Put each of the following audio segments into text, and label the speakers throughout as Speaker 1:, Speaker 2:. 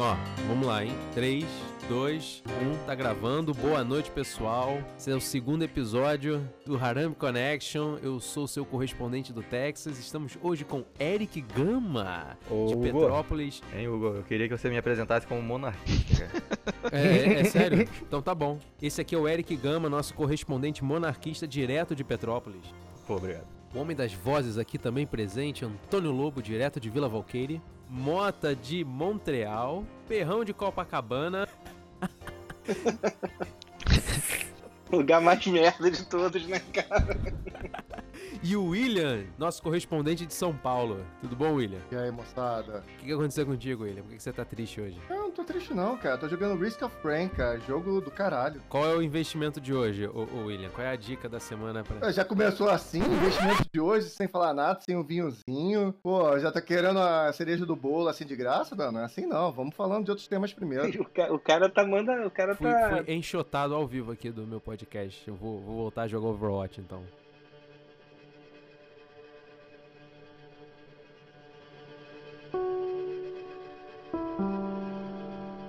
Speaker 1: Ó, vamos lá, hein? 3, 2, 1, tá gravando. Boa noite, pessoal. Esse é o segundo episódio do Haram Connection. Eu sou seu correspondente do Texas. Estamos hoje com Eric Gama,
Speaker 2: Ô,
Speaker 1: de
Speaker 2: Hugo.
Speaker 1: Petrópolis.
Speaker 2: Hein, Hugo? Eu queria que você me apresentasse como monarquista.
Speaker 1: É, é, é sério? Então tá bom. Esse aqui é o Eric Gama, nosso correspondente monarquista direto de Petrópolis.
Speaker 2: Pô, obrigado.
Speaker 1: O homem das vozes aqui também presente, Antônio Lobo, direto de Vila Valqueire. Mota de Montreal. Perrão de Copacabana.
Speaker 3: O lugar mais merda de todos, né, cara?
Speaker 1: E o William, nosso correspondente de São Paulo. Tudo bom, William?
Speaker 4: E aí, moçada?
Speaker 1: O que, que aconteceu contigo, William? Por que, que você tá triste hoje?
Speaker 4: Eu não tô triste não, cara. Tô jogando Risk of Rain, cara. Jogo do caralho.
Speaker 1: Qual é o investimento de hoje, ô, ô William? Qual é a dica da semana pra.
Speaker 4: Já começou assim, investimento de hoje, sem falar nada, sem um vinhozinho. Pô, já tá querendo a cereja do bolo assim de graça? Não, não é assim não. Vamos falando de outros temas primeiro.
Speaker 3: O ca- o cara tá manda, o cara
Speaker 1: Fui,
Speaker 3: tá
Speaker 1: fui enxotado ao vivo aqui do meu podcast. Eu vou, vou voltar a jogar Overwatch então.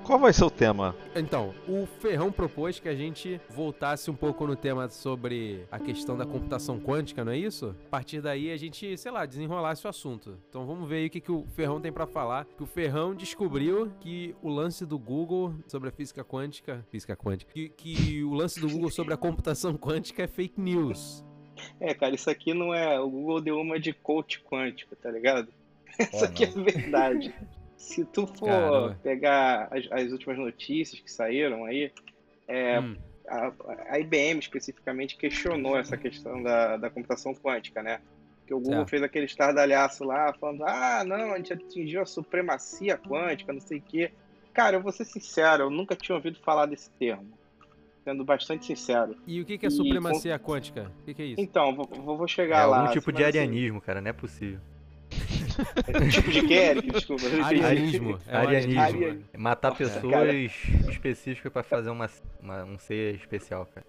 Speaker 5: Qual vai ser o tema?
Speaker 1: Então, o Ferrão propôs que a gente voltasse um pouco no tema sobre a questão da computação quântica, não é isso? A partir daí a gente, sei lá, desenrolasse o assunto. Então vamos ver aí o que, que o Ferrão tem pra falar. Que o Ferrão descobriu que o lance do Google sobre a física quântica. Física quântica. Que, que o lance do Google sobre a computação quântica é fake news.
Speaker 3: É, cara, isso aqui não é. O Google deu uma de coach quântico, tá ligado? Isso
Speaker 2: Oh,
Speaker 3: aqui é verdade. Se tu for
Speaker 1: Caramba.
Speaker 3: pegar as, as últimas notícias que saíram aí, é,
Speaker 1: Hum,
Speaker 3: a, a IBM especificamente questionou essa questão da, da computação quântica, né? Que o Google
Speaker 1: Certo.
Speaker 3: fez aquele estardalhaço lá, falando: ah, não, a gente atingiu a supremacia quântica, não sei o quê. Cara, eu vou ser sincero, eu nunca tinha ouvido falar desse termo. Sendo bastante sincero.
Speaker 1: E o que, que é
Speaker 3: E
Speaker 1: supremacia quântica? O que, que é isso?
Speaker 3: Então, vou, vou vou
Speaker 2: É
Speaker 3: chegar lá.
Speaker 2: algum tipo de
Speaker 3: assim,
Speaker 2: arianismo, cara, não é possível.
Speaker 3: tipo de Eric? Desculpa.
Speaker 1: Arianismo. É
Speaker 2: arianismo.
Speaker 3: arianismo.
Speaker 2: É Matar pessoas
Speaker 3: cara.
Speaker 2: específicas pra fazer uma, uma- um ser especial, cara.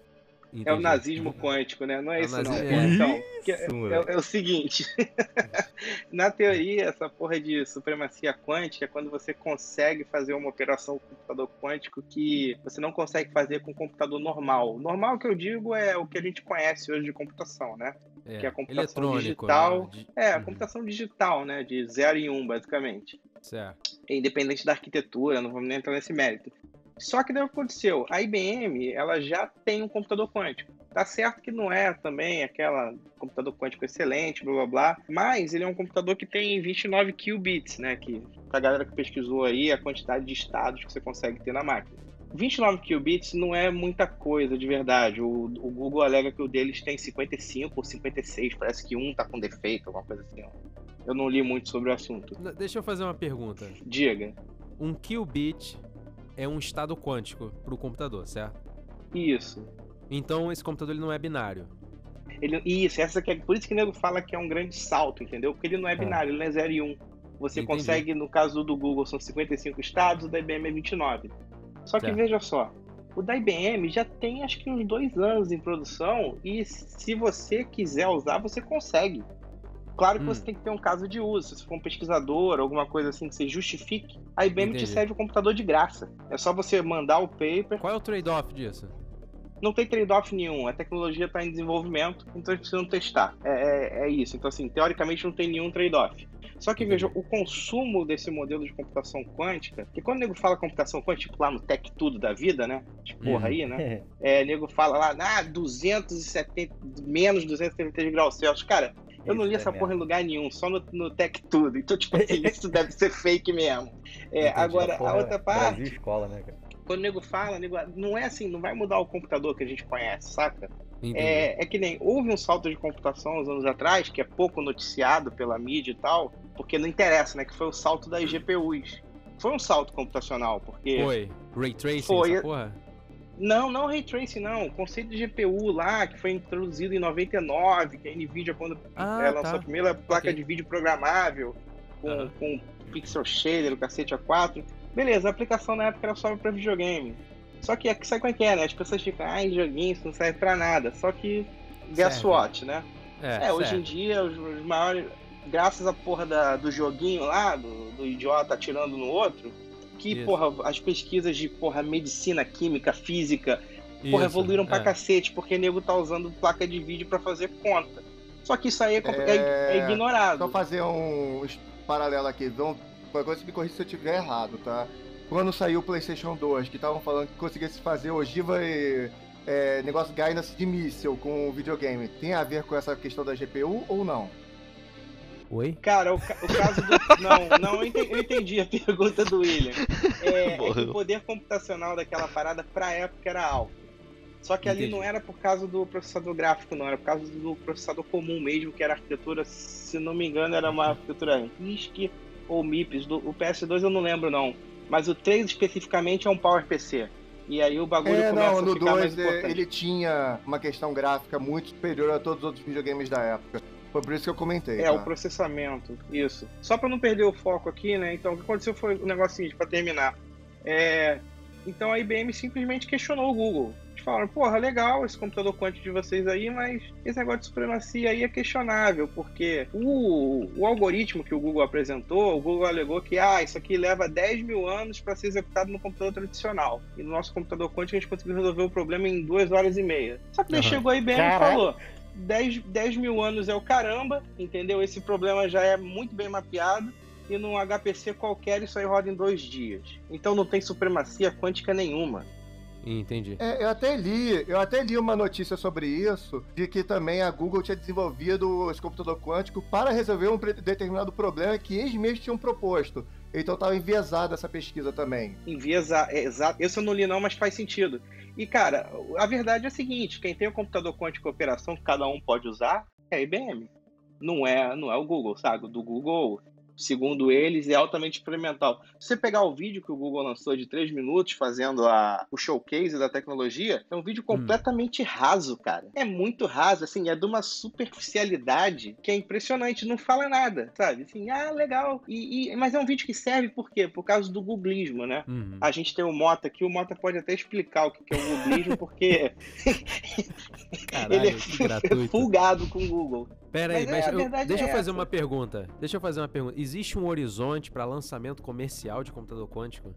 Speaker 3: É o
Speaker 1: Entendi.
Speaker 3: nazismo quântico, né? Não é,
Speaker 1: É o
Speaker 3: isso, não.
Speaker 1: nazi-
Speaker 3: Pô,
Speaker 1: é.
Speaker 3: Então,
Speaker 2: Isso,
Speaker 3: é, é o seguinte. Na teoria, essa porra de supremacia quântica é quando você consegue fazer uma operação com computador quântico que você não consegue fazer com computador normal. Normal que eu digo é o que a gente conhece hoje de computação, né?
Speaker 1: É,
Speaker 3: que é a computação digital.
Speaker 1: né? De-
Speaker 3: É, a
Speaker 1: Uhum,
Speaker 3: computação digital, né? De 0 e 1, um, basicamente.
Speaker 1: Certo.
Speaker 3: independente da arquitetura, não vamos nem entrar nesse mérito. Só que daí aconteceu? A IBM, ela já tem um computador quântico. Tá certo que não é também aquela computador quântico excelente, blá blá blá, mas ele é um computador que tem 29 qubits, né, que pra galera que pesquisou aí a quantidade de estados que você consegue ter na máquina. 29 qubits não é muita coisa de verdade. O, o Google alega que o deles tem 55 ou 56, parece que um tá com defeito, alguma coisa assim. Eu não li muito sobre o assunto.
Speaker 1: Deixa eu fazer uma pergunta.
Speaker 3: Diga.
Speaker 1: Um qubit é um estado quântico pro computador, certo?
Speaker 3: Isso.
Speaker 1: Então esse computador ele não é binário.
Speaker 3: Ele, isso, essa que é, por isso que o nego fala que é um grande salto, entendeu? Porque ele não é
Speaker 2: Ah.
Speaker 3: binário, ele não é 0 e 1. Um. Você
Speaker 1: Entendi.
Speaker 3: consegue, no caso do Google, são 55 estados, o da IBM é 29. Só que
Speaker 1: Certo.
Speaker 3: veja só, o da IBM já tem acho que uns dois anos em produção e se você quiser usar, você consegue. Claro que
Speaker 1: Hum.
Speaker 3: você tem que ter um caso de uso. Se você for um pesquisador, alguma coisa assim que você justifique, a IBM
Speaker 1: Entendi.
Speaker 3: te serve o computador de graça. É só você mandar o paper,
Speaker 1: Qual é o trade-off disso?
Speaker 3: não tem trade-off nenhum. A tecnologia está em desenvolvimento, então eles precisam testar. É, é- é isso. Então, assim, teoricamente não tem nenhum trade-off. Só que, veja, o consumo desse modelo de computação quântica, que quando o nego fala computação quântica, tipo lá no Tech Tudo da vida, né? De porra aí, né? É, o nego fala lá, ah, 270, menos 273 graus Celsius. Cara, eu não li
Speaker 2: é
Speaker 3: essa porra em
Speaker 2: merda.
Speaker 3: lugar nenhum, só no, no Tech Tudo. Então, tipo assim, isso deve ser fake mesmo. É,
Speaker 1: Entendi.
Speaker 3: agora, a
Speaker 2: Porra,
Speaker 3: outra parte
Speaker 2: Brasil escola, né, cara?
Speaker 3: quando o nego fala, nego, não é assim, não vai mudar o computador que a gente conhece, saca? É, é que nem houve um salto de computação uns anos atrás, que é pouco noticiado pela mídia e tal, porque não interessa, né? Que foi o salto das GPUs. Foi um salto computacional, porque.
Speaker 1: Foi. Ray Tracing,
Speaker 3: Foi.
Speaker 1: essa porra?
Speaker 3: Não, não Ray Tracing, não. O conceito de GPU lá, que foi introduzido em 99, que a Nvidia, quando
Speaker 1: Ah,
Speaker 3: ela lançou
Speaker 1: tá.
Speaker 3: a primeira placa
Speaker 1: Ok.
Speaker 3: de vídeo programável, com,
Speaker 1: Aham.
Speaker 3: com pixel shader, o cacete A4. Beleza, a aplicação na época era só para videogame. Só que sabe como é que é, né? As pessoas ficam, ai, joguinho, isso não serve pra nada. Só que, guess
Speaker 1: Serve.
Speaker 3: what, né?
Speaker 1: É,
Speaker 3: É, hoje em
Speaker 1: certo.
Speaker 3: dia, os, os maiores. Graças à porra da- do joguinho lá, do, do idiota atirando no outro, que,
Speaker 1: Isso.
Speaker 3: porra, as pesquisas de, porra, medicina, química, física, porra,
Speaker 1: Isso,
Speaker 3: evoluíram pra
Speaker 1: é.
Speaker 3: cacete, porque nego tá usando placa de vídeo pra fazer conta. Só que isso aí é, é-
Speaker 4: É,
Speaker 3: é ignorado.
Speaker 4: Só fazer um paralelo aqui. Vão, agora você me corrija se eu estiver errado, tá? Quando saiu o PlayStation 2, que estavam falando que conseguia se fazer ogiva e é, negócio guidance de míssil com o videogame, tem a ver com essa questão da GPU ou não?
Speaker 1: Oi?
Speaker 3: Cara, o, ca- o caso do. Não, não, eu entendi, eu entendi a pergunta do William. É, é que o poder computacional daquela parada pra época era alto. Só que ali
Speaker 1: Entendi.
Speaker 3: não era por causa do processador gráfico, não, era por causa do processador comum mesmo, que era arquitetura, se não me engano, era uma arquitetura RISC ou MIPS. Do, o PS2 eu não lembro, não. Mas o 3 especificamente é um PowerPC. E aí o bagulho
Speaker 4: É,
Speaker 3: começa
Speaker 4: não,
Speaker 3: a
Speaker 4: no
Speaker 3: ficar mais
Speaker 4: 2 é,
Speaker 3: importante.
Speaker 4: ele tinha uma questão gráfica muito superior a todos os outros videogames da época. Foi por isso que eu comentei.
Speaker 3: É,
Speaker 4: tá?
Speaker 3: o processamento, isso. Só para não perder o foco aqui, né? Então, o que aconteceu foi o negócio seguinte, para terminar. É, Então, a IBM simplesmente questionou o Google. Eles falaram, porra, legal esse computador quântico de vocês aí, mas esse negócio de supremacia aí é questionável, porque o, o algoritmo que o Google apresentou, o Google alegou que, ah, isso aqui leva 10 mil anos para ser executado no computador tradicional. E no nosso computador quântico a gente conseguiu resolver o problema em duas horas e meia. Só que daí
Speaker 1: Aham.
Speaker 3: chegou a IBM e
Speaker 6: Caraca.
Speaker 3: falou, 10, 10 mil anos é o caramba, entendeu? Esse problema já é muito bem mapeado. E num HPC qualquer isso aí roda em dois dias. Então não tem supremacia quântica nenhuma.
Speaker 1: Entendi.
Speaker 4: É, eu até li, eu até li uma notícia sobre isso, de que também a Google tinha desenvolvido esse computador quântico para resolver um determinado problema que eles mesmos tinham proposto. Então estava enviesada essa pesquisa também.
Speaker 3: Enviesa, é, exato. Esse eu não li não, mas faz sentido. E cara, a verdade é a seguinte: quem tem o computador quântico operação que cada um pode usar é a IBM. Não é, não é o Google, sabe? Do Google, segundo eles, é altamente experimental. Se você pegar o vídeo que o Google lançou de 3 minutos fazendo a, o showcase da tecnologia, é um vídeo completamente raso, cara. É muito raso, assim, é de uma superficialidade que é impressionante, não fala nada, sabe? Assim, ah, legal. E, e- mas é um vídeo que serve por quê? Por causa do googlismo, né?
Speaker 1: Uhum.
Speaker 3: A gente tem o Mota aqui, o Mota pode até explicar o que é o googlismo, porque
Speaker 1: Caralho,
Speaker 3: ele é
Speaker 1: gratuito.
Speaker 3: fulgado com o Google.
Speaker 1: Pera aí,
Speaker 3: Mas é,
Speaker 1: mas
Speaker 3: a
Speaker 1: eu- deixa
Speaker 3: é
Speaker 1: eu fazer
Speaker 3: essa.
Speaker 1: uma pergunta. Deixa eu fazer uma pergunta. Existe um horizonte para lançamento comercial de computador quântico?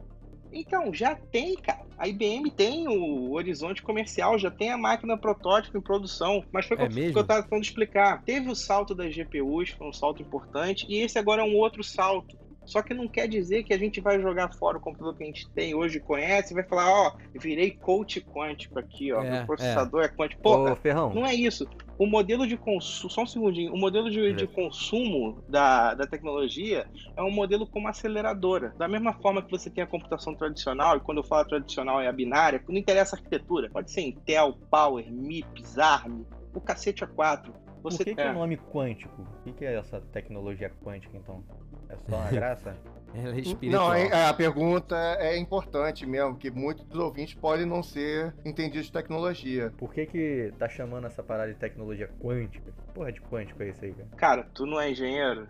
Speaker 3: Então, já tem, cara. A IBM tem o horizonte comercial, já tem a máquina protótipo em produção. Mas foi o
Speaker 1: É
Speaker 3: que
Speaker 1: mesmo?
Speaker 3: eu estava tentando explicar. Teve o salto das GPUs, foi um salto importante, e esse agora é um outro salto. Só que não quer dizer que a gente vai jogar fora o computador que a gente tem hoje, conhece, e vai falar, ó, virei coach quântico aqui, ó,
Speaker 1: É,
Speaker 3: meu processador é, quântico. Porra,
Speaker 2: Ô, Ferrão,
Speaker 3: Não é isso. O modelo de consumo. Só um segundinho. O modelo de, de consumo da, da tecnologia é um modelo como aceleradora. Da mesma forma que você tem a computação tradicional, e quando eu falo tradicional é a binária, não interessa a arquitetura. Pode ser Intel, Power, MIPS, ARM, o cacete A4.
Speaker 6: Por
Speaker 3: Você
Speaker 6: que, que é
Speaker 3: é.
Speaker 6: o nome quântico? O que, que é essa tecnologia quântica, então? É só uma graça?
Speaker 1: Ela é espiritual.
Speaker 4: Não, é- a pergunta é importante mesmo, que muitos dos ouvintes podem não ser entendidos de tecnologia.
Speaker 6: Por que que tá chamando essa parada de tecnologia quântica? Que Porra de quântico é isso aí, cara?
Speaker 3: Cara, tu não é engenheiro?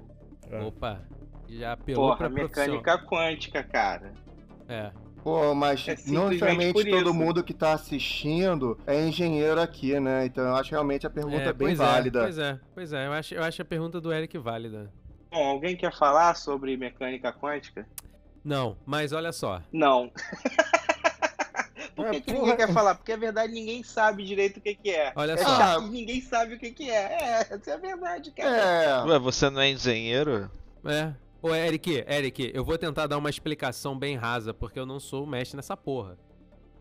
Speaker 6: Ah.
Speaker 1: Opa, já apelou
Speaker 3: Porra,
Speaker 1: pra
Speaker 3: mecânica quântica, cara.
Speaker 1: É.
Speaker 4: Pô, mas
Speaker 3: É
Speaker 4: não necessariamente todo
Speaker 3: isso.
Speaker 4: mundo que tá assistindo é engenheiro aqui, né? Então eu acho realmente a pergunta
Speaker 1: é,
Speaker 4: bem
Speaker 1: pois
Speaker 4: válida.
Speaker 1: É, pois é, pois é. Eu acho, eu acho a pergunta do Eric válida.
Speaker 3: Bom, alguém quer falar sobre mecânica quântica?
Speaker 1: Não, mas olha só.
Speaker 3: Não. Por que,
Speaker 6: Ah,
Speaker 3: que ninguém quer falar? Porque a verdade ninguém sabe direito o que, que é.
Speaker 1: Olha
Speaker 3: É
Speaker 1: só.
Speaker 3: chato ninguém sabe o que, que é. É, essa é a verdade, cara.
Speaker 4: É,
Speaker 5: Ué, você não é engenheiro?
Speaker 1: É. Ô, Eric, Eric, eu vou tentar dar uma explicação bem rasa, porque eu não sou o mestre nessa porra.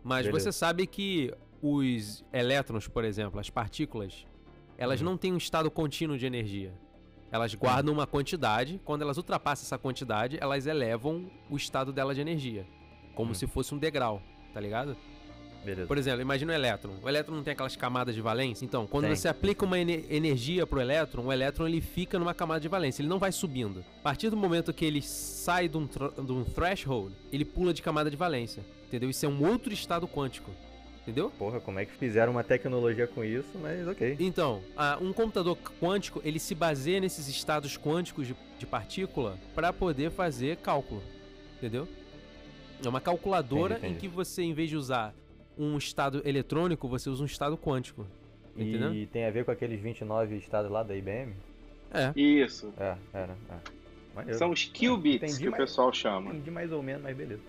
Speaker 1: Mas
Speaker 6: Beleza.
Speaker 1: você sabe que os elétrons, por exemplo, as partículas, elas
Speaker 6: Uhum.
Speaker 1: não têm um estado contínuo de energia. Elas guardam uma quantidade, quando elas ultrapassam essa quantidade, elas elevam o estado dela de energia. Como
Speaker 6: Uhum.
Speaker 1: se fosse um degrau, tá ligado?
Speaker 6: Beleza.
Speaker 1: Por exemplo, imagina o elétron. O elétron não tem aquelas camadas de valência? Então, quando
Speaker 6: Tem.
Speaker 1: você aplica uma ene- energia pro elétron, o elétron ele fica numa camada de valência, ele não vai subindo. A partir do momento que ele sai de um, de um threshold, ele pula de camada de valência. Entendeu? Isso é um outro estado quântico. Entendeu?
Speaker 6: Porra, como é que fizeram uma tecnologia com isso, mas ok.
Speaker 1: Então, um computador quântico, ele se baseia nesses estados quânticos de, de partícula para poder fazer cálculo. Entendeu? É uma calculadora
Speaker 6: Entendi,
Speaker 1: em
Speaker 6: entendi.
Speaker 1: que você, em vez de usar um estado eletrônico, você usa um estado quântico. Entendeu?
Speaker 6: E tem a ver com aqueles 29 estados lá da IBM?
Speaker 1: É.
Speaker 3: Isso.
Speaker 6: É, era. É. Maneiro.
Speaker 3: São os qubits
Speaker 6: Entendi,
Speaker 3: que o pessoal chama.
Speaker 6: Entendi mais ou menos, mas beleza.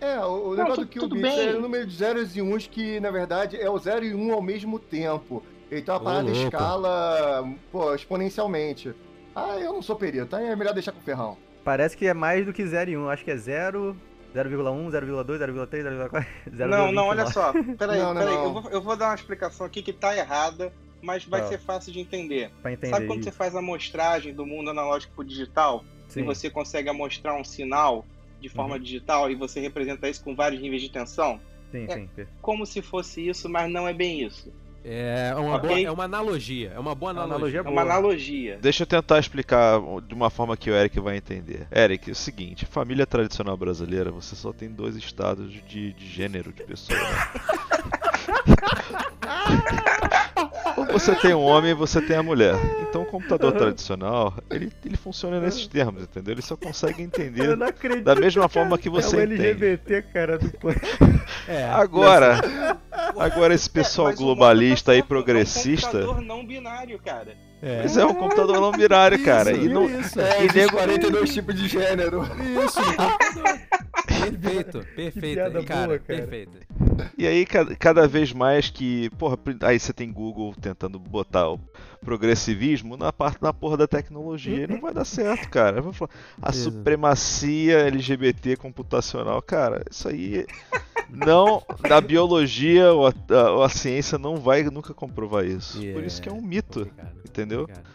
Speaker 4: É, o, negócio do
Speaker 3: bem.
Speaker 4: é o número de zeros e uns que, na verdade, é o 0 e 1 um ao mesmo tempo. Então a parada
Speaker 1: louco.
Speaker 4: escala, pô, exponencialmente. Ah, eu não sou perito, aí é melhor deixar com o ferrão.
Speaker 6: Parece que é mais do que 0 e 1. Acho que é 0, 0,1, 0,2, 0,3, 0,4, 0,29.
Speaker 3: Não, não, olha só. Peraí,
Speaker 4: Não, não,
Speaker 3: peraí.
Speaker 4: não.
Speaker 3: Eu, vou, eu vou dar uma explicação aqui que tá errada, mas vai
Speaker 6: Tá.
Speaker 3: ser fácil de entender.
Speaker 6: Pra entender
Speaker 3: Sabe quando
Speaker 6: isso.
Speaker 3: você faz a amostragem do mundo analógico pro digital
Speaker 6: Sim.
Speaker 3: e você consegue amostrar um sinal de forma
Speaker 6: Uhum.
Speaker 3: digital e você representa isso com vários níveis de tensão?
Speaker 6: Sim,
Speaker 3: É.
Speaker 6: sim.
Speaker 3: Como se fosse isso, mas não é bem isso.
Speaker 1: É uma,
Speaker 3: Ok.
Speaker 1: boa, é uma analogia. É uma boa
Speaker 6: A
Speaker 1: analogia.
Speaker 6: analogia é
Speaker 3: É
Speaker 6: boa.
Speaker 3: uma analogia.
Speaker 5: Deixa eu tentar explicar de uma forma que o Eric vai entender. Eric, é o seguinte, família tradicional brasileira, você só tem dois estados de, de gênero de pessoa. né? Você tem um homem e você tem a mulher. Então o computador tradicional, ele, ele funciona nesses termos, entendeu? Ele só consegue entender
Speaker 6: acredito.
Speaker 5: da mesma forma que
Speaker 6: é
Speaker 5: você
Speaker 6: o
Speaker 5: entende.
Speaker 6: LGBT, cara, do.
Speaker 1: É,
Speaker 5: Agora, agora esse pessoal
Speaker 3: É, mas o
Speaker 5: globalista e progressista,
Speaker 3: É um computador não binário, cara.
Speaker 1: é.
Speaker 5: mas é um computador não binário, cara.
Speaker 1: Isso,
Speaker 5: E não,
Speaker 1: isso.
Speaker 4: É,
Speaker 5: E nego-
Speaker 4: 42 tipos de gênero.
Speaker 1: Isso. Perfeito, perfeito.
Speaker 6: piada
Speaker 1: cara,
Speaker 6: boa, cara.
Speaker 1: perfeito.
Speaker 5: E aí, cada, cada vez mais que. Porra, aí você tem Google tentando botar o progressivismo na parte na porra da tecnologia. E não vai dar certo, cara. Eu vou falar, a supremacia LGBT computacional, cara, isso aí. Não. Da biologia ou a, a- ou a ciência não vai nunca comprovar isso. Por isso que é um mito.
Speaker 1: Complicado,
Speaker 5: Entendeu?
Speaker 1: complicado.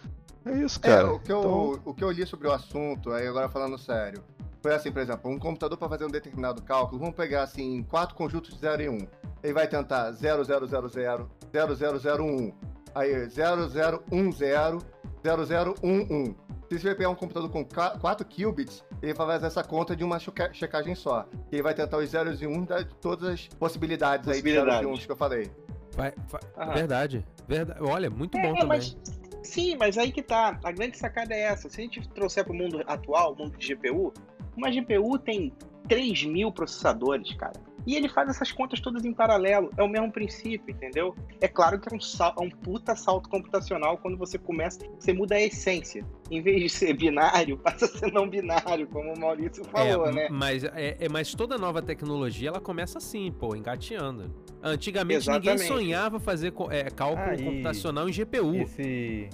Speaker 5: É isso,
Speaker 4: É,
Speaker 5: cara.
Speaker 4: o que, eu,
Speaker 5: Então,
Speaker 4: o que eu li sobre o assunto, aí agora falando sério, foi assim, por exemplo, um computador para fazer um determinado cálculo, vamos pegar assim, quatro conjuntos de 0 e 1. Um. Ele vai tentar 0000, 0001, aí 0010, 0011. Se você pegar um computador com 4 qubits, ele vai fazer essa conta de uma checa- checagem só. Ele vai tentar os zeros e uns de todas as possibilidades, aí de zeros e
Speaker 3: Possibilidades.
Speaker 4: uns que eu falei.
Speaker 1: Vai- vai-
Speaker 3: Aham.
Speaker 1: verdade, verdade. Olha, muito bom
Speaker 3: É,
Speaker 1: também.
Speaker 3: mas- Sim, mas aí que tá. A grande sacada é essa. Se a gente trouxer pro mundo atual, o mundo de GPU, uma GPU tem 3 mil processadores, cara. E ele faz essas contas todas em paralelo. É o mesmo princípio, entendeu? É claro que é um, sal- é um puta salto computacional quando você começa. Você muda a essência. Em vez de ser binário, passa a ser não binário, como o Maurício falou,
Speaker 1: é,
Speaker 3: né?
Speaker 1: Mas, é, é- mas toda nova tecnologia ela começa assim, pô, engateando. Antigamente ninguém
Speaker 3: Exatamente.
Speaker 1: sonhava fazer é, cálculo
Speaker 6: Ah,
Speaker 1: computacional em GPU.
Speaker 6: Esse,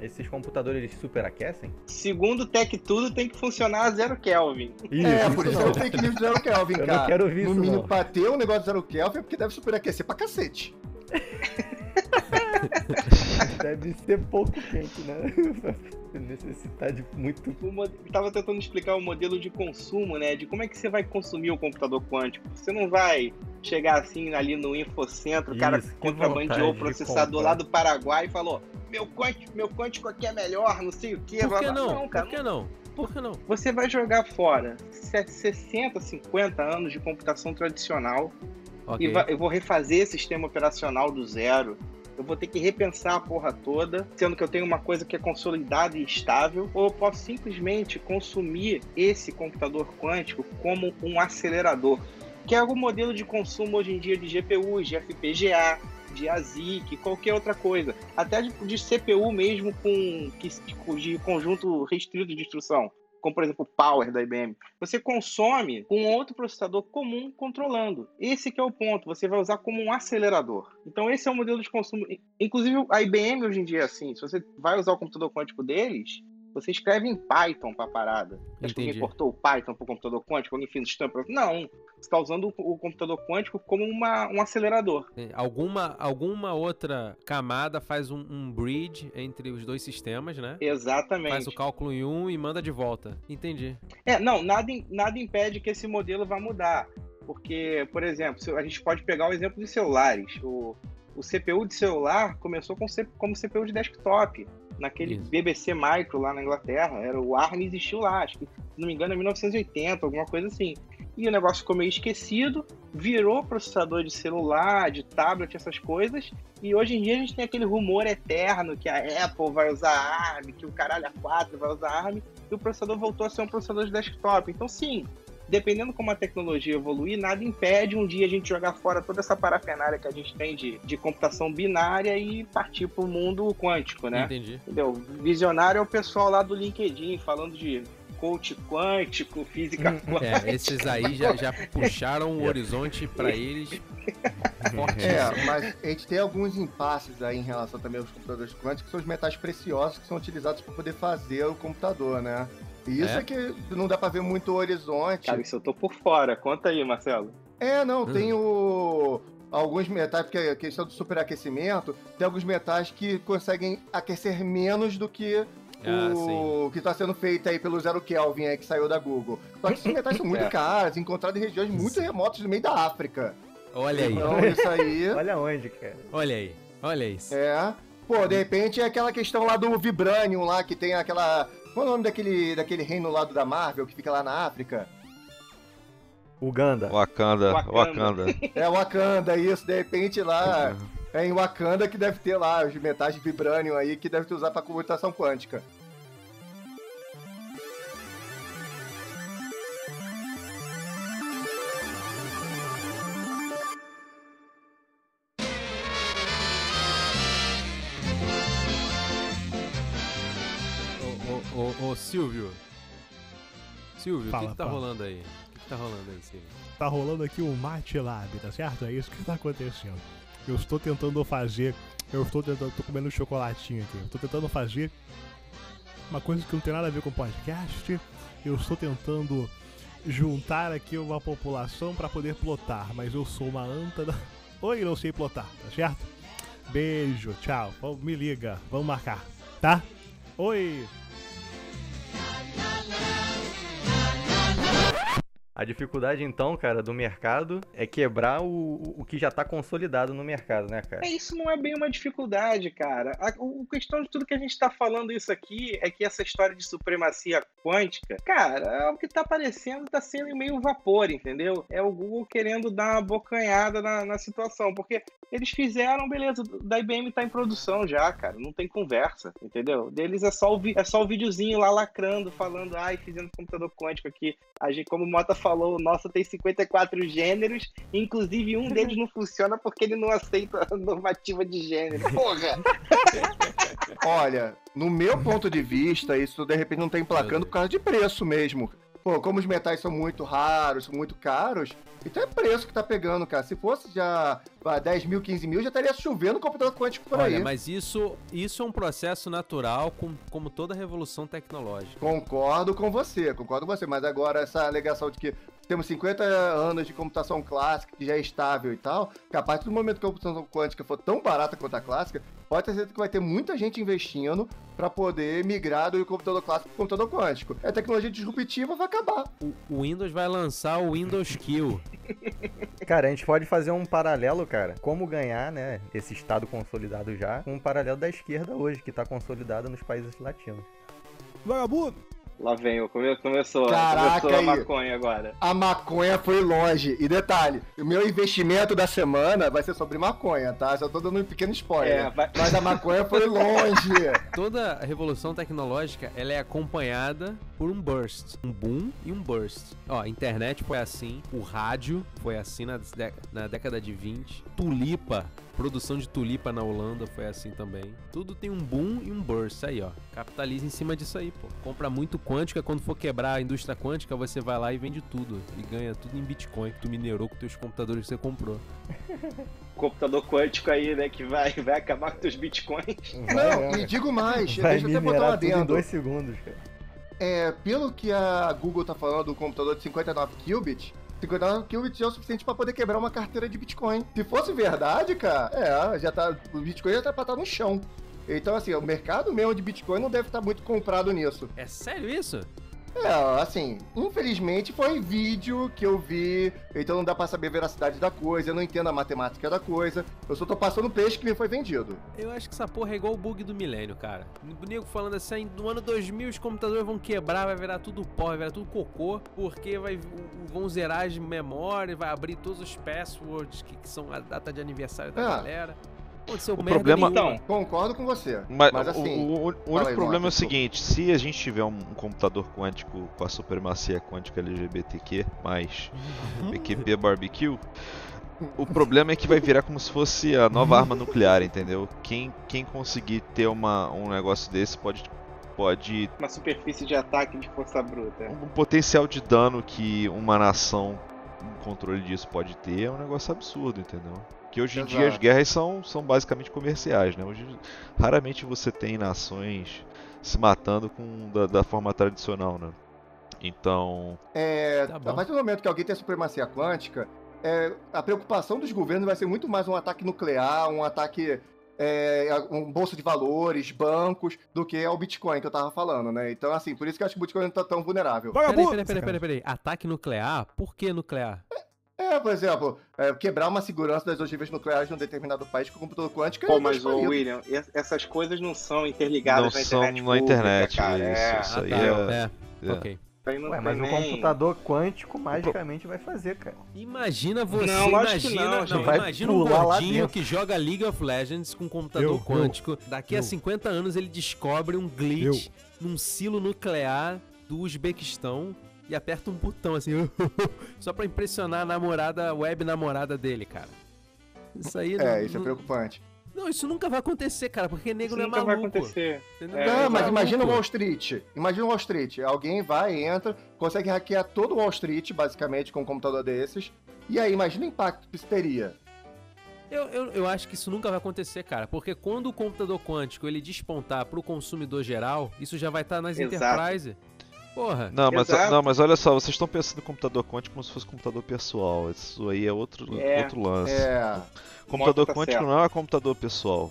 Speaker 6: esses computadores eles superaquecem?
Speaker 3: Segundo o Tech Tudo, tem que funcionar a zero Kelvin.
Speaker 4: é, por isso é o fake news Zero Kelvin,
Speaker 6: Eu não
Speaker 4: cara.
Speaker 6: quero ouvir
Speaker 4: no
Speaker 6: isso,
Speaker 4: mínimo,
Speaker 6: não.
Speaker 4: pra ter um negócio Zero Kelvin, é porque deve superaquecer pra cacete.
Speaker 6: Deve ser pouco quente, né? Necessitar de muito.
Speaker 3: o mo- tava tentando explicar o modelo de consumo, né? De como é que você vai consumir o computador quântico. Você não vai chegar assim ali no infocentro, o cara contrabandeou o processador lá do Paraguai e falou: meu quântico, meu quântico aqui é melhor, não sei o quê.
Speaker 1: Por que
Speaker 3: blá.
Speaker 1: não?
Speaker 3: cara.
Speaker 1: Por que não? Por que não?
Speaker 3: Você vai jogar fora se- 60, 50 anos de computação tradicional
Speaker 1: Ok.
Speaker 3: e vai- eu vou refazer sistema operacional do zero. Eu vou ter que repensar a porra toda, sendo que eu tenho uma coisa que é consolidada e estável, ou eu posso simplesmente consumir esse computador quântico como um acelerador, que é o modelo de consumo hoje em dia de GPUs, de FPGA, de ASIC, qualquer outra coisa, até de, de CPU mesmo com que, de conjunto restrito de instrução como por exemplo o Power da IBM, você consome com outro processador comum controlando. Esse que é o ponto, você vai usar como um acelerador. Então esse é o modelo de consumo. Inclusive a IBM hoje em dia é assim, se você vai usar o computador quântico deles, você escreve em Python para a parada. Acho que alguém cortou o Python para o computador quântico, alguém fez stamp. Não, você está usando o computador quântico como uma, um acelerador.
Speaker 1: Tem Alguma, alguma outra camada faz um, um bridge entre os dois sistemas, né?
Speaker 3: Exatamente.
Speaker 1: Faz o cálculo em um e manda de volta. Entendi.
Speaker 3: É, não, nada, nada impede que esse modelo vá mudar. Porque, por exemplo, a gente pode pegar o exemplo de celulares. O, o CPU de celular começou com, como CPU de desktop. Naquele
Speaker 1: Isso.
Speaker 3: BBC Micro lá na Inglaterra. Era, o ARM existiu lá, acho que, se não me engano, é 1980, alguma coisa assim. E o negócio ficou meio esquecido, virou processador de celular, de tablet, essas coisas. E hoje em dia a gente tem aquele rumor eterno que a Apple vai usar ARM, que o caralho a 4 vai usar ARM e o processador voltou a ser um processador de desktop. Então, sim, dependendo como a tecnologia evoluir, nada impede um dia a gente jogar fora toda essa parafernália que a gente tem de, de computação binária e partir para o mundo quântico, né?
Speaker 1: Entendi.
Speaker 3: Entendeu? Visionário é o pessoal lá do LinkedIn falando de coach quântico, física quântica.
Speaker 1: É, esses aí já, já puxaram o horizonte pra eles.
Speaker 4: É, mas a gente tem alguns impasses aí em relação também aos computadores quânticos, que são os metais preciosos que são utilizados para poder fazer o computador, né? Isso
Speaker 1: É?
Speaker 4: é? que não dá pra ver muito o horizonte.
Speaker 3: Cara, isso eu tô por fora. Conta aí, Marcelo.
Speaker 4: É, não,
Speaker 1: Hum.
Speaker 4: tem o. Alguns metais, porque a questão do superaquecimento, tem alguns metais que conseguem aquecer menos do que
Speaker 1: Ah,
Speaker 4: o que está sendo feito aí pelo Zero Kelvin aí, que saiu da Google. Só que esses metais são muito
Speaker 3: É.
Speaker 4: caros, encontrados em regiões muito remotas no meio da África.
Speaker 1: Olha aí,
Speaker 4: Então, isso aí.
Speaker 6: Olha onde, cara.
Speaker 1: olha aí, olha isso.
Speaker 4: É. Pô, de repente é aquela questão lá do Vibranium lá, que tem aquela. Qual é o nome daquele, daquele reino lá do da Marvel que fica lá na África?
Speaker 6: Uganda.
Speaker 5: Wakanda,
Speaker 3: Wakanda.
Speaker 5: Wakanda.
Speaker 4: É Wakanda, isso, de repente lá. É em Wakanda que deve ter lá os metais de Vibranium aí que deve ter usado pra computação quântica.
Speaker 1: Silvio. Silvio, o que, que tá
Speaker 7: fala.
Speaker 1: rolando aí? O que, que tá rolando aí, Silvio?
Speaker 7: Tá rolando aqui o MATLAB, tá certo? É isso que tá acontecendo. Eu estou tentando fazer. Eu estou tentando. tô comendo um chocolatinho aqui. Eu estou tentando fazer uma coisa que não tem nada a ver com podcast. Eu estou tentando juntar aqui uma população para poder plotar, mas eu sou uma anta da. Oi, não sei plotar, tá certo? Beijo, tchau. Me liga, vamos marcar, tá? Oi!
Speaker 6: A dificuldade, então, cara, do mercado é quebrar o, o que já tá consolidado no mercado, né, cara?
Speaker 3: É, isso não é bem uma dificuldade, cara. A, o, a questão de tudo que a gente tá falando isso aqui é que essa história de supremacia quântica, cara, é o que tá aparecendo tá sendo meio vapor, entendeu? É o Google querendo dar uma bocanhada na, na situação, porque eles fizeram, beleza, da IBM tá em produção já, cara, não tem conversa, entendeu? Deles é só o, é só o videozinho lá lacrando, falando, ai, fizemos computador quântico aqui. A gente, como Mota o nosso tem 54 gêneros, inclusive um deles não funciona porque ele não aceita a normativa de gênero. Porra!
Speaker 4: Olha, no meu ponto de vista, isso de repente não tá emplacando por causa de preço mesmo. Pô, como os metais são muito raros, são muito caros, então é preço que tá pegando, cara. Se fosse já ah, 10 mil, 15 mil, já estaria chovendo computador quântico por
Speaker 1: Olha,
Speaker 4: aí.
Speaker 1: mas isso, isso é um processo natural, com- como toda revolução tecnológica.
Speaker 4: Concordo com você, concordo com você. Mas agora essa alegação de que temos 50 anos de computação clássica, que já é estável e tal, que a partir do momento que a computação quântica for tão barata quanto a clássica, pode ter certeza que vai ter muita gente investindo para poder migrar do computador clássico para computador quântico. É tecnologia disruptiva, vai acabar.
Speaker 1: O, o Windows vai lançar o Windows Kill.
Speaker 6: Cara, a gente pode fazer um paralelo, cara. Como ganhar, né, esse estado consolidado já, com um paralelo da esquerda hoje, que tá consolidada nos países latinos.
Speaker 7: Vagabundo!
Speaker 3: Lá vem, começou,
Speaker 4: Caraca,
Speaker 3: começou a
Speaker 4: aí.
Speaker 3: maconha agora.
Speaker 4: A maconha foi longe. E detalhe, o meu investimento da semana vai ser sobre maconha, tá? Já tô dando um pequeno spoiler.
Speaker 3: É, vai-
Speaker 4: Mas a maconha foi longe.
Speaker 1: Toda a revolução tecnológica, ela é acompanhada por um burst, um boom e um burst. Ó, a internet foi assim, o rádio foi assim na, na década de 20, tulipa, produção de tulipa na Holanda foi assim também. Tudo tem um boom e um burst aí, ó. Capitaliza em cima disso aí, pô. Compra muito quântica, quando for quebrar a indústria quântica, você vai lá e vende tudo e ganha tudo em Bitcoin que tu minerou com teus computadores que você comprou.
Speaker 3: computador quântico aí, né, que vai, vai acabar com teus bitcoins.
Speaker 4: Não, e digo mais,
Speaker 6: Vai
Speaker 4: deixa eu até botar um
Speaker 6: minerar tudo em dois segundos, cara.
Speaker 4: É, pelo que a Google tá falando do computador de 59 qubits, 59 qubits é o suficiente pra poder quebrar uma carteira de Bitcoin. Se fosse verdade, cara, é, já tá, o Bitcoin já tá pra estar no chão. Então, assim, o mercado mesmo de Bitcoin não deve estar muito comprado nisso.
Speaker 1: É sério isso?
Speaker 4: É, assim, infelizmente foi vídeo que eu vi, então não dá pra saber a veracidade da coisa, eu não entendo a matemática da coisa, eu só tô passando peixe que me foi vendido.
Speaker 1: Eu acho que essa porra é igual o bug do milênio, cara. O nego falando assim, no ano 2000 os computadores vão quebrar, vai virar tudo pó, vai virar tudo cocô, porque vai, vão zerar as memórias, vai abrir todos os passwords que, que são a data de aniversário da
Speaker 4: Ah.
Speaker 1: galera. Aconteceu
Speaker 5: O problema-
Speaker 1: nenhuma.
Speaker 3: Então,
Speaker 4: Concordo com você.
Speaker 5: Mas,
Speaker 4: Mas,
Speaker 5: o-
Speaker 4: assim,
Speaker 5: o, o- o único
Speaker 4: aí,
Speaker 5: problema é o seguinte: se a gente tiver um, um computador quântico com a supremacia quântica LGBTQ, mais BQP barbecue, o problema é que vai virar como se fosse a nova arma nuclear, entendeu? Quem, quem conseguir ter uma, um negócio desse pode pode
Speaker 3: Uma superfície de ataque de força bruta.
Speaker 5: um potencial de dano que uma nação um controle disso pode ter é um negócio absurdo, entendeu? Que hoje em dia as
Speaker 4: Exato.
Speaker 5: guerras são, são basicamente comerciais, né? Hoje raramente você tem nações se matando com da, da forma tradicional, né? Então,
Speaker 4: É,
Speaker 1: Tá
Speaker 4: a partir do momento que alguém tem a supremacia quântica, é, a preocupação dos governos vai ser muito mais um ataque nuclear, um ataque. É, um bolsa de valores, bancos, do que é o Bitcoin que eu tava falando, né? Então, assim, por isso que eu acho que o Bitcoin não tá tão vulnerável.
Speaker 1: Peraí, peraí, peraí, peraí, peraí. Ataque nuclear? Por que nuclear?
Speaker 4: É, por exemplo, é, quebrar uma segurança das ogivas nucleares num determinado país com o computador quântico é
Speaker 3: Pô, mas, ô. William, es- essas coisas não são interligadas
Speaker 5: não
Speaker 3: na
Speaker 5: são
Speaker 3: internet.
Speaker 5: na
Speaker 3: pública,
Speaker 5: internet,
Speaker 3: cara.
Speaker 5: isso,
Speaker 3: É,
Speaker 5: isso aí
Speaker 1: tá.
Speaker 5: é,
Speaker 1: É,
Speaker 5: é.
Speaker 1: ok.
Speaker 3: não
Speaker 6: Ué, mas o
Speaker 3: nem-
Speaker 6: computador quântico magicamente vai fazer, cara.
Speaker 1: Imagina você,
Speaker 3: Não,
Speaker 1: imagina,
Speaker 3: não,
Speaker 1: não.
Speaker 6: Vai
Speaker 1: imagina um gordinho que joga League of Legends com um computador
Speaker 7: Eu, eu,
Speaker 1: quântico. Daqui a
Speaker 7: eu.
Speaker 1: 50 anos ele descobre um glitch num silo nuclear do Uzbequistão e aperta um botão assim, só pra impressionar a namorada, a web namorada dele, cara. Isso aí
Speaker 4: É,
Speaker 1: não,
Speaker 4: isso é
Speaker 1: não-
Speaker 4: preocupante.
Speaker 1: não, isso nunca vai acontecer, cara, porque nego
Speaker 3: Isso
Speaker 1: não é
Speaker 3: nunca vai
Speaker 1: maluco.
Speaker 3: acontecer.
Speaker 1: entendeu?
Speaker 3: É,
Speaker 4: não, mas
Speaker 3: maluco.
Speaker 4: imagina o Wall Street. Imagina o Wall Street. Alguém vai, entra, consegue hackear todo o Wall Street, basicamente, com um computador desses. E aí, imagina o impacto que isso teria.
Speaker 1: Eu, eu, eu acho que isso nunca vai acontecer, cara, porque quando o computador quântico ele despontar pro consumidor geral, isso já vai estar nas
Speaker 3: Exato.
Speaker 1: Enterprise. Porra.
Speaker 5: Não, mas,
Speaker 3: Exato.
Speaker 5: não, mas olha só, vocês estão pensando em computador quântico como se fosse computador pessoal. Isso aí é outro,
Speaker 3: É.
Speaker 5: outro lance.
Speaker 4: É.
Speaker 5: computador
Speaker 3: tá
Speaker 5: quântico
Speaker 3: certo.
Speaker 5: não é computador pessoal.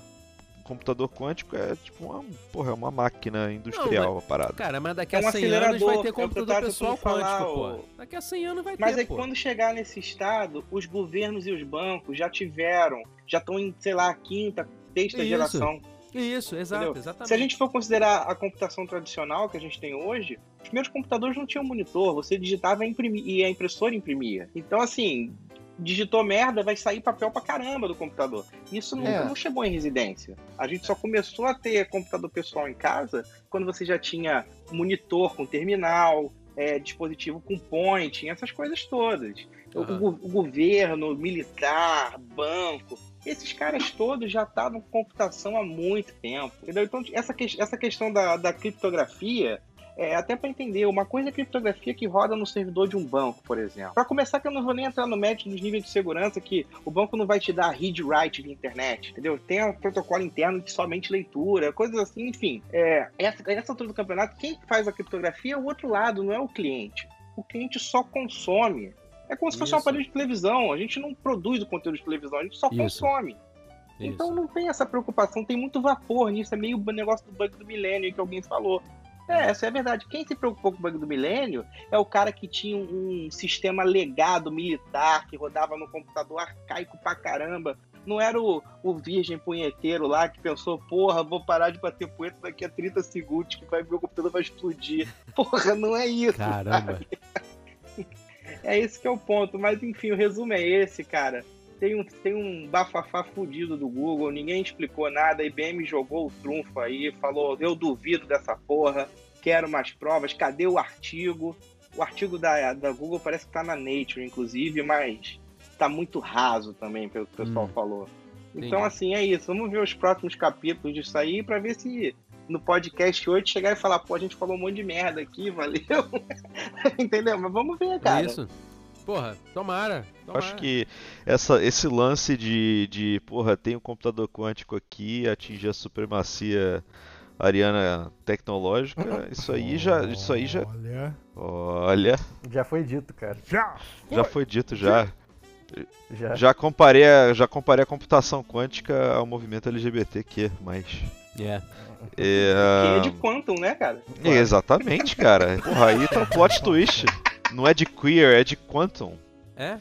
Speaker 5: Computador quântico é tipo uma, porra, é uma máquina industrial a parada.
Speaker 1: Cara, mas daqui
Speaker 3: É
Speaker 1: a
Speaker 3: um
Speaker 1: 100 anos vai ter
Speaker 3: é que
Speaker 1: computador pessoal
Speaker 3: falar,
Speaker 1: quântico, pô. Daqui a 100 anos vai
Speaker 3: Mas
Speaker 1: ter,
Speaker 3: aí
Speaker 1: pô.
Speaker 3: quando chegar nesse estado, os governos e os bancos já tiveram, já estão em, sei lá, quinta, sexta
Speaker 1: Isso.
Speaker 3: geração.
Speaker 1: Isso, exato,
Speaker 3: Entendeu?
Speaker 1: exatamente.
Speaker 3: Se a gente for considerar a computação tradicional que a gente tem hoje, os primeiros computadores não tinham monitor, você digitava e imprimia, e a impressora imprimia. Então, assim, digitou merda, vai sair papel pra caramba do computador. Isso nunca
Speaker 4: É.
Speaker 3: não chegou em residência. A gente só começou a ter computador pessoal em casa quando você já tinha monitor com terminal, é, dispositivo com point, essas coisas todas.
Speaker 1: Aham.
Speaker 3: O, o governo, militar, banco, esses caras todos já estavam com computação há muito tempo. Entendeu? Então, essa, que- essa questão da, da criptografia, é, até para entender, uma coisa é criptografia que roda no servidor de um banco, por exemplo. Para começar, que eu não vou nem entrar no mérito dos níveis de segurança, que o banco não vai te dar read-write de internet, entendeu? Tem um protocolo interno de somente leitura, coisas assim, enfim. É, essa altura do campeonato, quem faz a criptografia é o outro lado, não é o cliente. O cliente só consome. É como se fosse um
Speaker 1: Isso.
Speaker 3: aparelho de televisão. A gente não produz o conteúdo de televisão, a gente só
Speaker 1: Isso.
Speaker 3: consome.
Speaker 1: Isso.
Speaker 3: Então não tem essa preocupação, tem muito vapor nisso. É meio o negócio do bug do milênio que alguém falou. É, essa é a verdade. Quem se preocupou com o bug do milênio é o cara que tinha um, um sistema legado militar, que rodava no computador arcaico pra caramba. Não era o, o virgem punheteiro lá que pensou, porra, vou parar de bater punheta daqui a 30 segundos, que vai, meu computador vai explodir. Porra, não é isso.
Speaker 1: Caramba.
Speaker 3: É esse que é o ponto. Mas enfim, o resumo é esse, cara. Tem um, tem um bafafá fudido do Google, ninguém explicou nada, a IBM jogou o trunfo aí, falou, eu duvido dessa porra, quero mais provas, cadê o artigo? O artigo da, da Google parece que tá na Nature, inclusive, mas tá muito raso também, pelo que o pessoal
Speaker 1: Hum.
Speaker 3: falou. Então,
Speaker 1: Entendi.
Speaker 3: assim, é isso. Vamos ver os próximos capítulos disso aí pra ver se no podcast 8 chegar e falar, pô, a gente falou um monte de merda aqui, valeu. Entendeu? Mas vamos ver, cara.
Speaker 1: É isso. Porra, tomara.
Speaker 5: Eu
Speaker 1: tomara.
Speaker 5: Acho que essa, esse lance de, de, porra, tem um computador quântico aqui, atingir a supremacia ariana tecnológica, isso aí já, isso aí já,
Speaker 7: Olha.
Speaker 5: olha,
Speaker 6: Já foi dito, cara.
Speaker 7: Já!
Speaker 5: já foi dito já.
Speaker 6: Já.
Speaker 5: Já comparei, a, já comparei a computação quântica ao movimento LGBTQ, mas
Speaker 1: É.
Speaker 5: é,
Speaker 3: Que é de Quantum, né, cara?
Speaker 5: é, exatamente, cara. Porra, aí tá o plot twist. Não é de queer, é de quantum.
Speaker 1: É?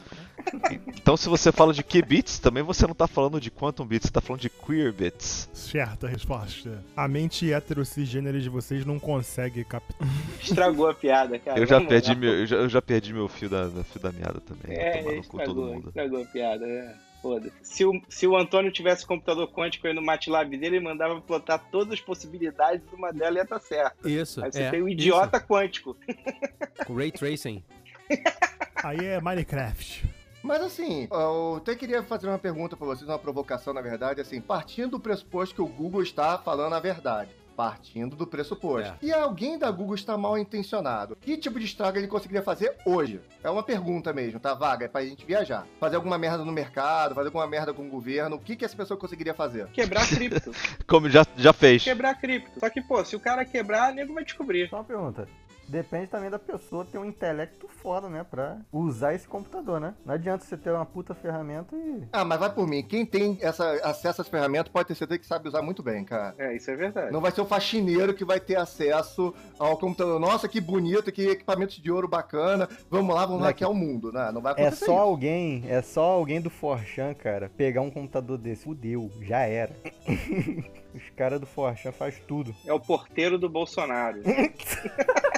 Speaker 5: Então se você fala de qubits, também você não tá falando de quantum bits, você tá falando de queer bits.
Speaker 7: Certa resposta. A mente heterocigênera de vocês não consegue captar.
Speaker 3: Estragou a piada, cara.
Speaker 5: Eu já
Speaker 3: Vamos
Speaker 5: perdi
Speaker 3: lá.
Speaker 5: meu, eu já, eu já perdi meu fio da, da fio da meada também.
Speaker 3: É,
Speaker 5: cu todo
Speaker 3: estragou,
Speaker 5: mundo.
Speaker 3: estragou a piada, é. Foda. Se o, se o Antônio tivesse computador quântico aí no MATLAB dele, ele mandava plotar todas as possibilidades e uma delas ia estar certa.
Speaker 1: Isso.
Speaker 3: Aí você
Speaker 1: é,
Speaker 3: tem o idiota quântico.
Speaker 1: isso. Com Ray Tracing.
Speaker 7: Aí é Minecraft.
Speaker 4: Mas assim, eu até queria fazer uma pergunta pra vocês, uma provocação, na verdade, assim, partindo do pressuposto que o Google está falando a verdade. Partindo do pressuposto.
Speaker 1: É.
Speaker 4: E alguém da Google está mal intencionado. Que tipo de estrago ele conseguiria fazer hoje? É uma pergunta mesmo, tá? Vaga, é pra gente viajar. Fazer alguma merda no mercado, fazer alguma merda com o governo. O que, que essa pessoa conseguiria fazer?
Speaker 3: Quebrar cripto.
Speaker 5: Como já, já fez.
Speaker 3: quebrar cripto. Só que, pô, se o cara quebrar, o nego vai descobrir.
Speaker 6: Só uma pergunta. Depende também da pessoa ter um intelecto foda, né? Pra usar esse computador, né? Não adianta você ter uma puta ferramenta e.
Speaker 4: Ah, mas vai por mim. Quem tem essa, acesso às ferramentas pode ter certeza que sabe usar muito bem, cara.
Speaker 3: É, isso é verdade.
Speaker 4: Não vai ser o faxineiro que vai ter acesso ao computador. Nossa, que bonito, que equipamento de ouro bacana. Vamos lá, vamos
Speaker 6: Moleque,
Speaker 4: hackear o mundo. Não, não vai
Speaker 6: É
Speaker 4: acontecer
Speaker 6: só
Speaker 4: isso.
Speaker 6: alguém, é só alguém do Forchan, cara, pegar um computador desse. Fudeu, já era. Os caras do Forchan faz tudo.
Speaker 3: É o porteiro do Bolsonaro.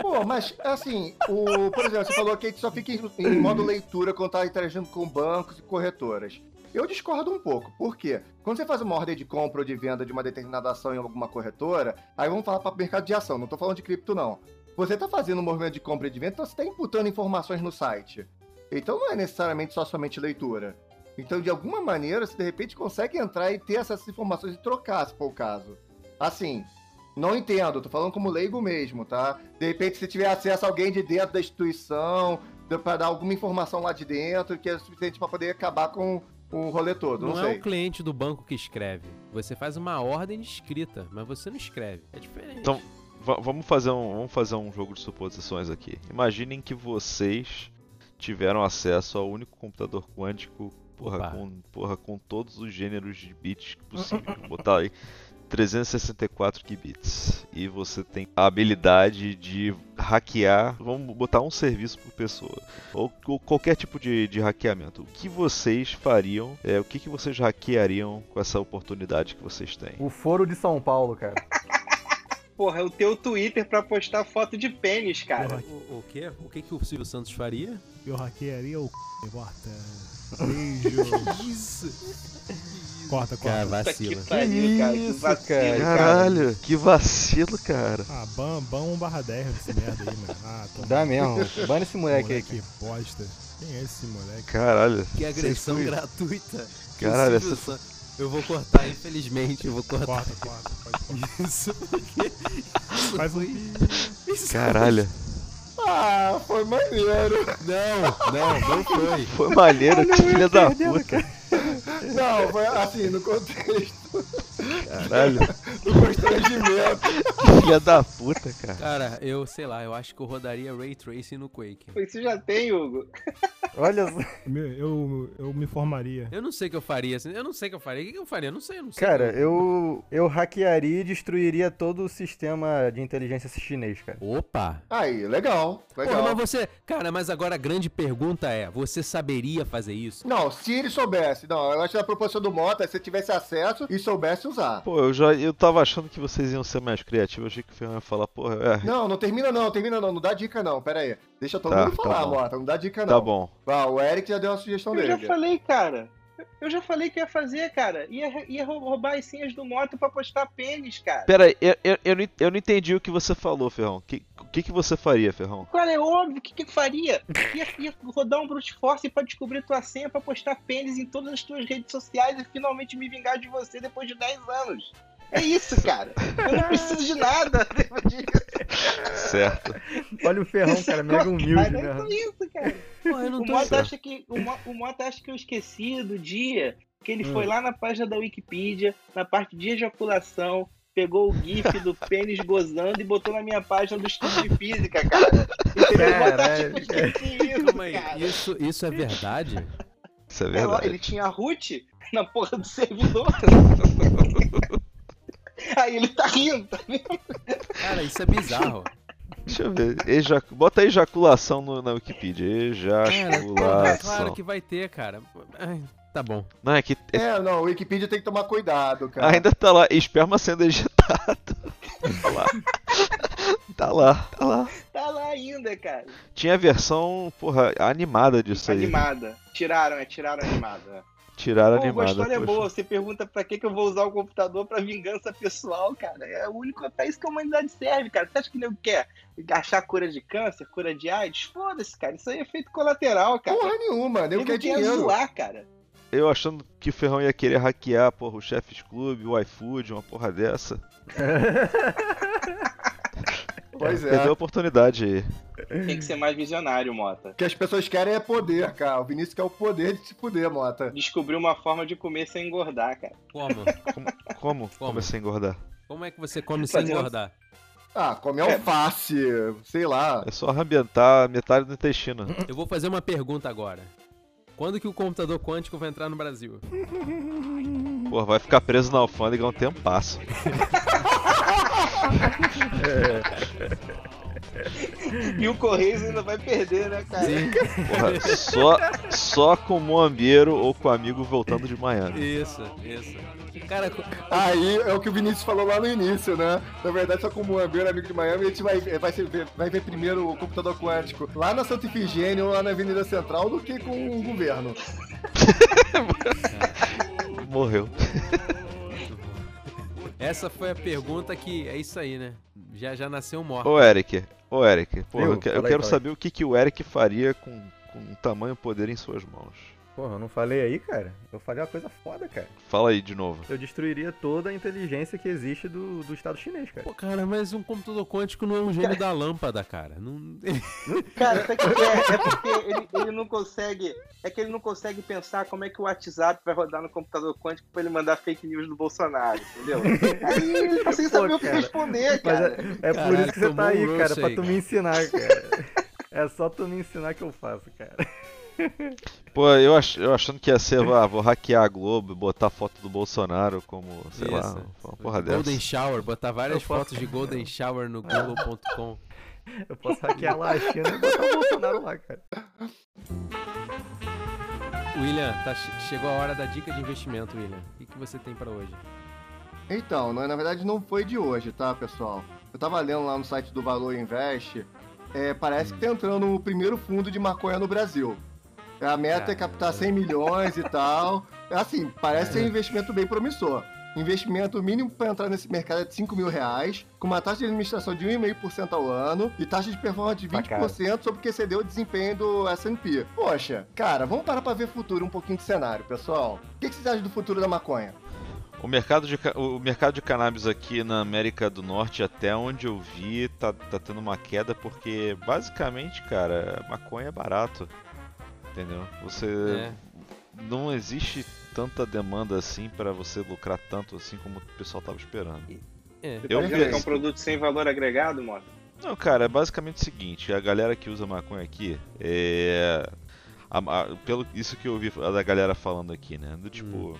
Speaker 4: Pô, mas assim, o, por exemplo, você falou que a gente só fica em, em modo leitura quando tá interagindo com bancos e corretoras. Eu discordo um pouco. Por quê? Quando você faz uma ordem de compra ou de venda de uma determinada ação em alguma corretora, aí vamos falar para mercado de ação, não tô falando de cripto, não. Você tá fazendo um movimento de compra e de venda, então você tá imputando informações no site. Então não é necessariamente só somente leitura. Então, de alguma maneira, você de repente consegue entrar e ter essas informações e trocar, se for o caso. Assim, não entendo, tô falando como leigo mesmo, tá? De repente, se tiver acesso a alguém de dentro da instituição, para dar alguma informação lá de dentro, que é suficiente para poder acabar com o rolê todo, não,
Speaker 1: Não, é o cliente do banco que escreve. Você faz uma ordem de escrita, mas você não escreve. É diferente.
Speaker 5: Então, Va- vamos fazer um vamos fazer um jogo de suposições aqui. Imaginem que vocês tiveram acesso ao único computador quântico, porra,
Speaker 1: Opa.
Speaker 5: com, porra, com todos os gêneros de bits possível. Vou botar aí 364 qubits. E você tem a habilidade de hackear, vamos botar um serviço por pessoa, ou, ou qualquer tipo de, de hackeamento. O que vocês fariam, é, o que, que vocês hackeariam com essa oportunidade que vocês têm?
Speaker 6: O foro de São Paulo, cara.
Speaker 3: Porra, é o teu Twitter pra postar foto de pênis, cara.
Speaker 1: O, o quê? O que, que o Silvio Santos faria?
Speaker 7: Eu hackearia o c... Corta. Beijo.
Speaker 1: Isso.
Speaker 7: Corta,
Speaker 1: Cara,
Speaker 7: corta.
Speaker 3: Que
Speaker 1: vacila.
Speaker 3: pariu, cara. Que
Speaker 6: isso,
Speaker 3: vacilo,
Speaker 6: cara.
Speaker 3: cara.
Speaker 5: Caralho, que vacilo, cara.
Speaker 7: Ah, ban, ban 1 barra 10 desse merda aí, mano. Ah, toma.
Speaker 6: Dá mesmo. Bana esse moleque aí.
Speaker 7: Moleque bosta. Quem é esse moleque?
Speaker 5: Caralho.
Speaker 1: Que agressão
Speaker 5: Vocês-
Speaker 1: gratuita. Que
Speaker 5: Caralho, essa-
Speaker 1: San- Eu vou cortar, infelizmente, eu vou cortar.
Speaker 7: Corta, corta. Pode cortar.
Speaker 1: Isso porque.
Speaker 7: Faz um
Speaker 1: foi- isso
Speaker 5: Caralho.
Speaker 4: Ah, foi maneiro.
Speaker 1: Não, não, não foi.
Speaker 5: Foi maneiro, que filha da puta.
Speaker 4: Não, foi assim, no contexto
Speaker 5: Caralho,
Speaker 4: do constrangimento.
Speaker 5: filha da puta, cara.
Speaker 1: Cara, eu sei lá, eu acho que eu rodaria Ray Tracing no Quake.
Speaker 3: Isso já tem, Hugo.
Speaker 6: Olha só.
Speaker 7: Meu, Eu, eu me formaria.
Speaker 1: Eu não sei o que eu faria, assim, eu não sei o que eu faria. O que eu faria? Eu não sei, eu não sei.
Speaker 6: Cara, eu, eu hackearia e destruiria todo o sistema de inteligência chinês, cara.
Speaker 1: Opa!
Speaker 4: Aí, legal, legal.
Speaker 1: Porra, mas você. Cara, mas agora a grande pergunta é: você saberia fazer isso?
Speaker 4: Não, se ele soubesse, não, eu acho que a proposição do Mota é se tivesse acesso e soubesse usar.
Speaker 5: Pô, eu já eu tava achando que vocês iam ser mais criativos. Eu achei que o Ferran ia falar, porra, é.
Speaker 4: Não, não termina não, termina não, não dá dica não, pera aí. Deixa todo
Speaker 5: Tá,
Speaker 4: mundo
Speaker 5: tá
Speaker 4: falar,
Speaker 5: bom.
Speaker 4: Mota, não dá dica não.
Speaker 5: Tá bom.
Speaker 4: Ah, o Eric já deu uma sugestão
Speaker 3: Eu já
Speaker 4: dele.
Speaker 3: falei, cara. Eu já falei que ia fazer, cara. Ia, ia rou- roubar as senhas do moto pra postar pênis, cara.
Speaker 5: Pera aí, eu, eu, eu, não, eu não entendi o que você falou, Ferrão. Que- O que, que você faria, Ferrão?
Speaker 3: Cara, é óbvio, o que que eu faria? Ia, ia rodar um brute force pra descobrir tua senha pra postar pênis em todas as tuas redes sociais e finalmente me vingar de você depois de 10 anos. É isso, cara. Eu não preciso de nada.
Speaker 5: Certo.
Speaker 6: Olha o ferrão, cara, mega humilde,
Speaker 3: Cara,
Speaker 6: né?
Speaker 3: é isso, cara.
Speaker 1: Porra, eu não
Speaker 3: O
Speaker 1: tô.
Speaker 3: Mota acha que o, Mo- o Mota acha que eu esqueci do dia que ele foi lá na página da Wikipedia, na parte de ejaculação, pegou o GIF do pênis gozando e botou na minha página do estudo de física, cara. Entendeu? O Mota acha que eu esqueci isso, cara.
Speaker 1: isso, isso é verdade?
Speaker 5: Isso é
Speaker 3: É, ó,
Speaker 5: verdade.
Speaker 3: ele tinha a root na porra do servidor. Aí ele tá rindo, tá vendo?
Speaker 1: Cara, isso é bizarro.
Speaker 5: Deixa eu ver. Ejac... Bota ejaculação no, na Wikipedia. Ejaculação.
Speaker 1: claro que vai ter, cara. Ai, tá bom.
Speaker 5: Não, é que é-
Speaker 4: É, não, o Wikipedia tem que tomar cuidado, cara.
Speaker 5: ainda tá lá, esperma sendo ejetado. Tá lá. Tá lá, tá lá.
Speaker 3: Tá lá ainda, cara.
Speaker 5: Tinha a versão, porra, animada disso aí.
Speaker 3: Animada. Tiraram, é, tiraram a animada.
Speaker 5: Tiraram
Speaker 3: Pô,
Speaker 5: animada.
Speaker 3: a história é
Speaker 5: poxa.
Speaker 3: boa. Você pergunta pra que, que eu vou usar o computador pra vingança pessoal, cara. É o único. Pra isso que a humanidade serve, cara. Você acha que nego quer achar cura de câncer, cura de AIDS? Foda-se, cara. Isso aí é efeito colateral, cara.
Speaker 4: Porra nenhuma,
Speaker 3: Nego
Speaker 4: quer
Speaker 3: quer
Speaker 4: dinheiro.
Speaker 3: zoar, cara.
Speaker 5: eu achando que o Ferrão ia querer hackear, porra, o Chef's Club, o iFood, uma porra dessa.
Speaker 4: Pois é.
Speaker 5: Perdeu a oportunidade aí.
Speaker 3: Tem que ser mais visionário, Mota.
Speaker 4: O que as pessoas querem é poder, cara. O Vinícius quer o poder de se fuder, Mota.
Speaker 3: Descobrir uma forma de comer sem engordar, cara.
Speaker 1: Como?
Speaker 5: Como, como comecei a engordar?
Speaker 1: Como é que você come sem
Speaker 3: Fazendo-
Speaker 1: engordar?
Speaker 4: Ah, come alface, sei lá.
Speaker 5: É só ambientar metade do intestino.
Speaker 1: Eu vou fazer uma pergunta agora. Quando que o computador quântico vai entrar no Brasil?
Speaker 5: Porra, vai ficar preso na alfândega um tempo passo.
Speaker 3: E o Correios ainda vai perder, né, cara?
Speaker 1: Sim.
Speaker 5: Porra, só, só com o moambeiro ou com o amigo voltando de manhã.
Speaker 1: Isso, isso. Cara,
Speaker 4: Aí é o que o Vinícius falou lá no início, né? Na verdade, só como Ambeiro, amigo de Miami, a gente vai, vai, ser- vai ver primeiro o computador quântico lá na Santa Ifigênia ou lá na Avenida Central do que com o governo.
Speaker 5: Morreu.
Speaker 1: Essa foi a pergunta que é isso aí, né? Já já nasceu morto.
Speaker 5: Ô Eric, ô Eric, porra,
Speaker 6: Eu?
Speaker 5: eu, eu
Speaker 6: aí,
Speaker 5: quero saber o que, que o Eric faria com, com tamanho poder em suas mãos.
Speaker 6: Porra, eu não falei aí, cara? Eu falei uma coisa foda, cara.
Speaker 5: Fala aí de novo.
Speaker 6: Eu destruiria toda a inteligência que existe do, do Estado chinês, cara.
Speaker 1: Pô, cara, mas um computador quântico não é um gênio da lâmpada, cara. Não...
Speaker 3: Cara, sabe o que é? É porque ele, ele não consegue. É que ele não consegue pensar como é que o WhatsApp vai rodar no computador quântico pra ele mandar fake news do Bolsonaro, entendeu? Aí ele tá sem saber o que
Speaker 6: cara.
Speaker 3: responder,
Speaker 6: Mas
Speaker 3: cara.
Speaker 6: é, é por isso que você tá aí, cara,
Speaker 1: roast
Speaker 6: pra
Speaker 1: aí,
Speaker 6: tu
Speaker 1: cara.
Speaker 6: me ensinar, cara. É só tu me ensinar que eu faço, cara.
Speaker 5: Pô, eu, ach, eu achando que ia ser, ah, vou hackear a Globo, botar foto do Bolsonaro como, sei lá,
Speaker 1: Isso.
Speaker 5: uma porra dessa.
Speaker 1: Golden Shower, botar várias
Speaker 6: Eu posso-
Speaker 1: fotos de Golden Shower no Google.com.
Speaker 6: Eu posso hackear lá a China e botar o Bolsonaro lá, cara.
Speaker 1: William, tá, che- chegou a hora da dica de investimento, William. O que, que você tem pra hoje?
Speaker 4: Então, na verdade não foi de hoje, tá, pessoal? Eu tava lendo lá no site do Valor Invest, é, parece que tá entrando o primeiro fundo de maconha no Brasil. A meta é captar 100 milhões e tal. É Assim, parece ser um investimento bem promissor. Investimento mínimo para entrar nesse mercado é de 5 mil reais, com uma taxa de administração de 1,5% ao ano e taxa de performance de
Speaker 6: Tá caro.
Speaker 4: 20% sobre o que excedeu o desempenho do S&P. Poxa, cara, vamos parar para ver futuro, um pouquinho de cenário, pessoal. O que, que vocês acham do futuro da maconha?
Speaker 5: O mercado, de, o mercado de cannabis aqui na América do Norte, até onde eu vi, tá, tá tendo uma queda porque, basicamente, cara, maconha é barato. Entendeu? Você.
Speaker 1: É.
Speaker 5: Não existe tanta demanda assim pra você lucrar tanto assim como o pessoal tava esperando.
Speaker 1: É.
Speaker 5: Eu vi
Speaker 3: é um produto sem valor agregado, mano?
Speaker 5: Não, cara, é basicamente o seguinte, a galera que usa maconha aqui, é... a- a- pelo isso que eu ouvi da galera falando aqui, né, do tipo...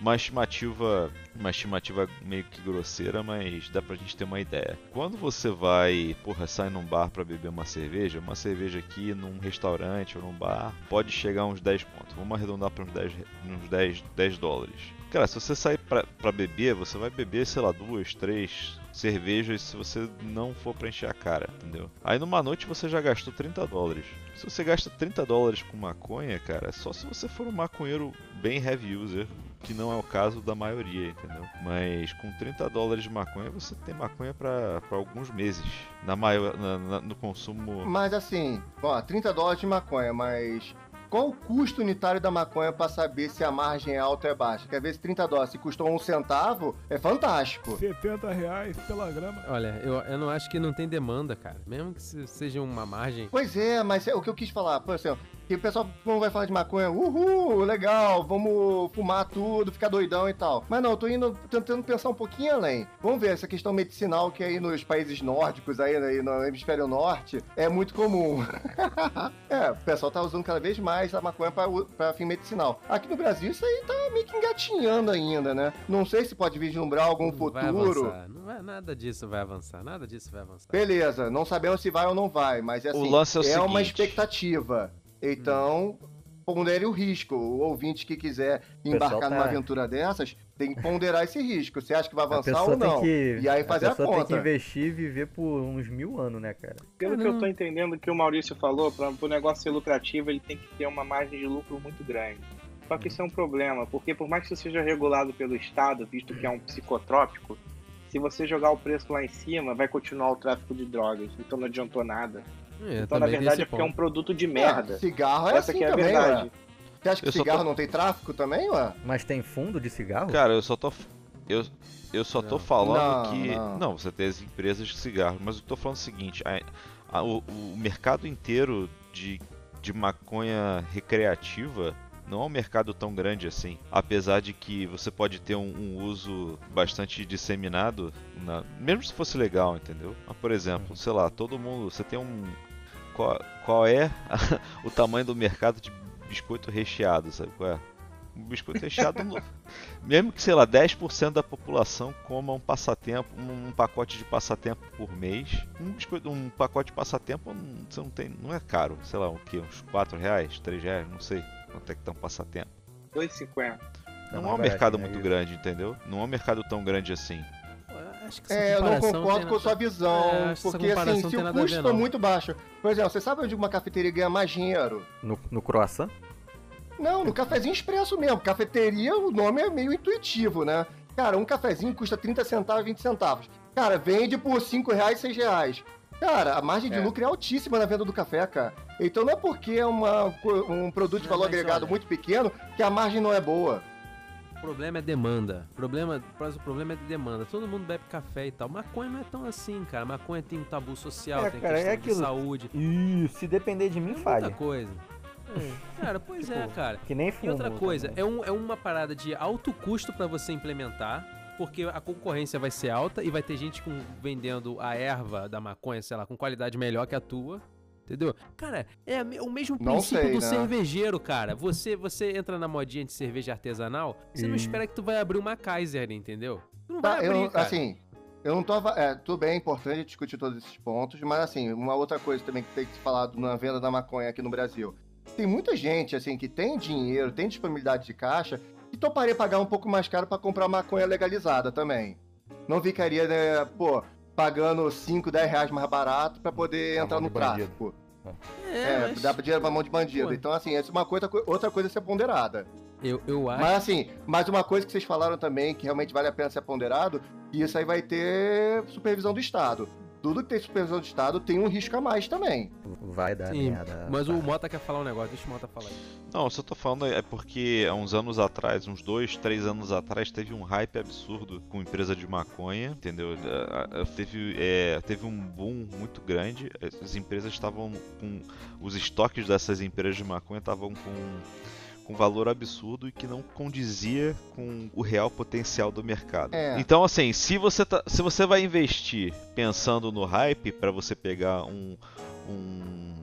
Speaker 5: Uma estimativa, uma estimativa meio que grosseira, mas dá pra gente ter uma ideia. Quando você vai, porra, sai num bar pra beber uma cerveja, uma cerveja aqui num restaurante ou num bar pode chegar a uns 10 pontos. Vamos arredondar para uns 10, uns 10, 10 dólares. Cara, se você sair pra, pra beber, você vai beber, sei lá, duas, três cervejas se você não for pra encher a cara, entendeu? Aí numa noite você já gastou 30 dólares. Se você gasta 30 dólares com maconha, cara, é só se você for um maconheiro bem heavy user, que não é o caso da maioria, entendeu? Mas com 30 dólares de maconha você tem maconha pra pra alguns meses. Na maior, na- na- no consumo.
Speaker 4: Mas assim, ó, 30 dólares de maconha, mas qual o custo unitário da maconha pra saber se a margem é alta ou é baixa? Quer ver se 30 dólares se custou um centavo, é fantástico.
Speaker 7: 70 reais pela grama.
Speaker 1: Olha, eu, eu não acho que não tem demanda, cara. Mesmo que se- seja uma margem.
Speaker 4: Pois é, mas é o que eu quis falar, por exemplo, que o pessoal quando vai falar de maconha, uhul, legal, vamos fumar tudo, ficar doidão e tal. Mas não, eu tô indo, tentando pensar um pouquinho além. Vamos ver essa questão medicinal que aí nos países nórdicos, aí, aí no hemisfério norte, é muito comum. é, o pessoal tá usando cada vez mais a maconha pra fim medicinal. Aqui no Brasil isso aí tá meio que engatinhando ainda, né? Não sei se pode vislumbrar algum
Speaker 1: não vai
Speaker 4: futuro.
Speaker 1: avançar. Não vai, nada disso vai avançar. Nada disso vai avançar.
Speaker 4: Beleza, não sabemos se vai ou não vai, mas assim,
Speaker 5: lance é o
Speaker 4: uma
Speaker 5: seguinte.
Speaker 4: expectativa. Então, pondere o risco. O ouvinte que quiser embarcar
Speaker 6: tá-
Speaker 4: numa aventura dessas, tem que ponderar esse risco. Você acha que vai
Speaker 6: A
Speaker 4: avançar ou não?
Speaker 6: que.
Speaker 4: E aí fazer a,
Speaker 6: pessoa tem que
Speaker 4: conta.
Speaker 6: investir e viver por uns mil anos, né, cara?
Speaker 3: Pelo que eu tô entendendo que o Maurício falou, para o negócio ser lucrativo, ele tem que ter uma margem de lucro muito grande. Só que isso é um problema, porque por mais que isso seja regulado pelo Estado, visto que é um psicotrópico, se você jogar o preço lá em cima, vai continuar o tráfico de drogas. Então não adiantou nada.
Speaker 1: É,
Speaker 3: então, na
Speaker 1: também
Speaker 3: verdade, é porque é um
Speaker 1: ponto.
Speaker 3: produto de merda.
Speaker 4: Ah, cigarro é
Speaker 3: Essa
Speaker 4: assim
Speaker 3: que é a
Speaker 4: também,
Speaker 3: verdade.
Speaker 4: ué. Você acha que
Speaker 5: Eu
Speaker 4: cigarro
Speaker 5: tô-
Speaker 4: não tem tráfico também, ué?
Speaker 6: Mas tem fundo de cigarro?
Speaker 5: Cara, eu só tô. Eu, eu só tô
Speaker 1: Não.
Speaker 5: falando
Speaker 4: Não,
Speaker 5: que.
Speaker 4: não.
Speaker 5: você tem as empresas de cigarro, mas eu tô falando o seguinte: a- a- o, o mercado inteiro de, de maconha recreativa não é um mercado tão grande assim. Apesar de que você pode ter um, um uso bastante disseminado, na- mesmo se fosse legal, entendeu? Mas, por exemplo, sei lá, todo mundo. Você tem um. Qual, qual é o tamanho do mercado de biscoito recheado, sabe qual é? Um biscoito recheado, no- mesmo que, sei lá, 10% da população coma um passatempo, um pacote de passatempo por mês, um, biscoito, um pacote de passatempo não, você não, tem, não é caro, sei lá, o que, uns 4 reais, 3 reais, não sei quanto é que tá um passatempo.
Speaker 3: 2,50.
Speaker 6: Tá
Speaker 5: Não é um mercado
Speaker 6: baratinho,
Speaker 5: muito
Speaker 6: né?
Speaker 5: grande, entendeu? Não é um mercado tão grande assim.
Speaker 1: Acho que essa
Speaker 4: É, eu não concordo com a sua visão,
Speaker 1: É,
Speaker 4: porque assim, se o custo for muito baixo, por exemplo, você sabe onde uma cafeteria ganha mais dinheiro?
Speaker 6: No, no croissant?
Speaker 4: Não, no cafezinho expresso mesmo. Cafeteria, o nome é meio intuitivo, né? Cara, um cafezinho custa 30 centavos, 20 centavos. Cara, vende por 5 reais, 6 reais. Cara, a margem de
Speaker 3: É.
Speaker 4: lucro é altíssima na venda do café, cara. Então não é porque é uma, um produto de valor agregado
Speaker 1: olha-
Speaker 4: muito pequeno que a margem não é boa.
Speaker 1: O problema é demanda. O problema, o problema é de demanda. Todo mundo bebe café e tal. Maconha não é tão assim, cara. Maconha tem um tabu social,
Speaker 6: É,
Speaker 1: tem
Speaker 6: cara,
Speaker 1: questão
Speaker 6: é
Speaker 1: de saúde.
Speaker 6: Ih, se depender de mim,
Speaker 1: muita
Speaker 6: falha.
Speaker 1: coisa. É. Cara, pois é,
Speaker 6: Tipo,
Speaker 1: cara.
Speaker 6: Que nem
Speaker 1: E
Speaker 6: fumo.
Speaker 1: outra coisa,
Speaker 6: também.
Speaker 1: é, um, é uma parada de alto custo pra você implementar, porque a concorrência vai ser alta e vai ter gente com, vendendo a erva da maconha, sei lá, com qualidade melhor que a tua. Entendeu? Cara, é o mesmo
Speaker 4: Não
Speaker 1: princípio
Speaker 4: sei,
Speaker 1: do
Speaker 4: né?
Speaker 1: cervejeiro, cara. Você você entra na modinha de cerveja artesanal, você não
Speaker 6: E-
Speaker 1: espera que tu vai abrir uma Kaiser, entendeu? Tu não
Speaker 4: Tá,
Speaker 1: vai abrir,
Speaker 4: eu,
Speaker 1: cara.
Speaker 4: assim, eu não tô. É, tudo bem, é importante discutir todos esses pontos, mas assim, uma outra coisa também que tem que ser falado na venda da maconha aqui no Brasil. Tem muita gente, assim, que tem dinheiro, tem disponibilidade de caixa, que toparia pagar um pouco mais caro pra comprar maconha legalizada também. Não ficaria, né, pô, pagando 5, 10 reais mais barato pra poder
Speaker 6: Na
Speaker 4: entrar no tráfico.
Speaker 1: É,
Speaker 4: É,
Speaker 1: mas
Speaker 4: dá dinheiro pra mão de bandido.
Speaker 1: Pô.
Speaker 4: Então, assim, essa é uma coisa, outra coisa a ser ponderada.
Speaker 1: eu, eu acho.
Speaker 4: Mas assim, mas uma coisa que vocês falaram também, que realmente vale a pena ser ponderado, que isso aí vai ter supervisão do Estado. Tudo que tem supervisão do Estado tem um risco a mais também.
Speaker 6: Vai dar
Speaker 1: Sim,
Speaker 6: merda.
Speaker 1: mas o. Mota quer falar um negócio, deixa o Mota falar aí.
Speaker 5: Não, eu só tô falando é porque há uns anos atrás, uns dois, três anos atrás, teve um hype absurdo com empresa de maconha, entendeu? Eh, eh, Teve, é, teve um boom muito grande. As empresas estavam com. Os estoques dessas empresas de maconha estavam com com valor absurdo e que não condizia com o real potencial do mercado.
Speaker 4: É.
Speaker 5: Então, assim, se você, tá, se você vai investir pensando no hype para você pegar um, um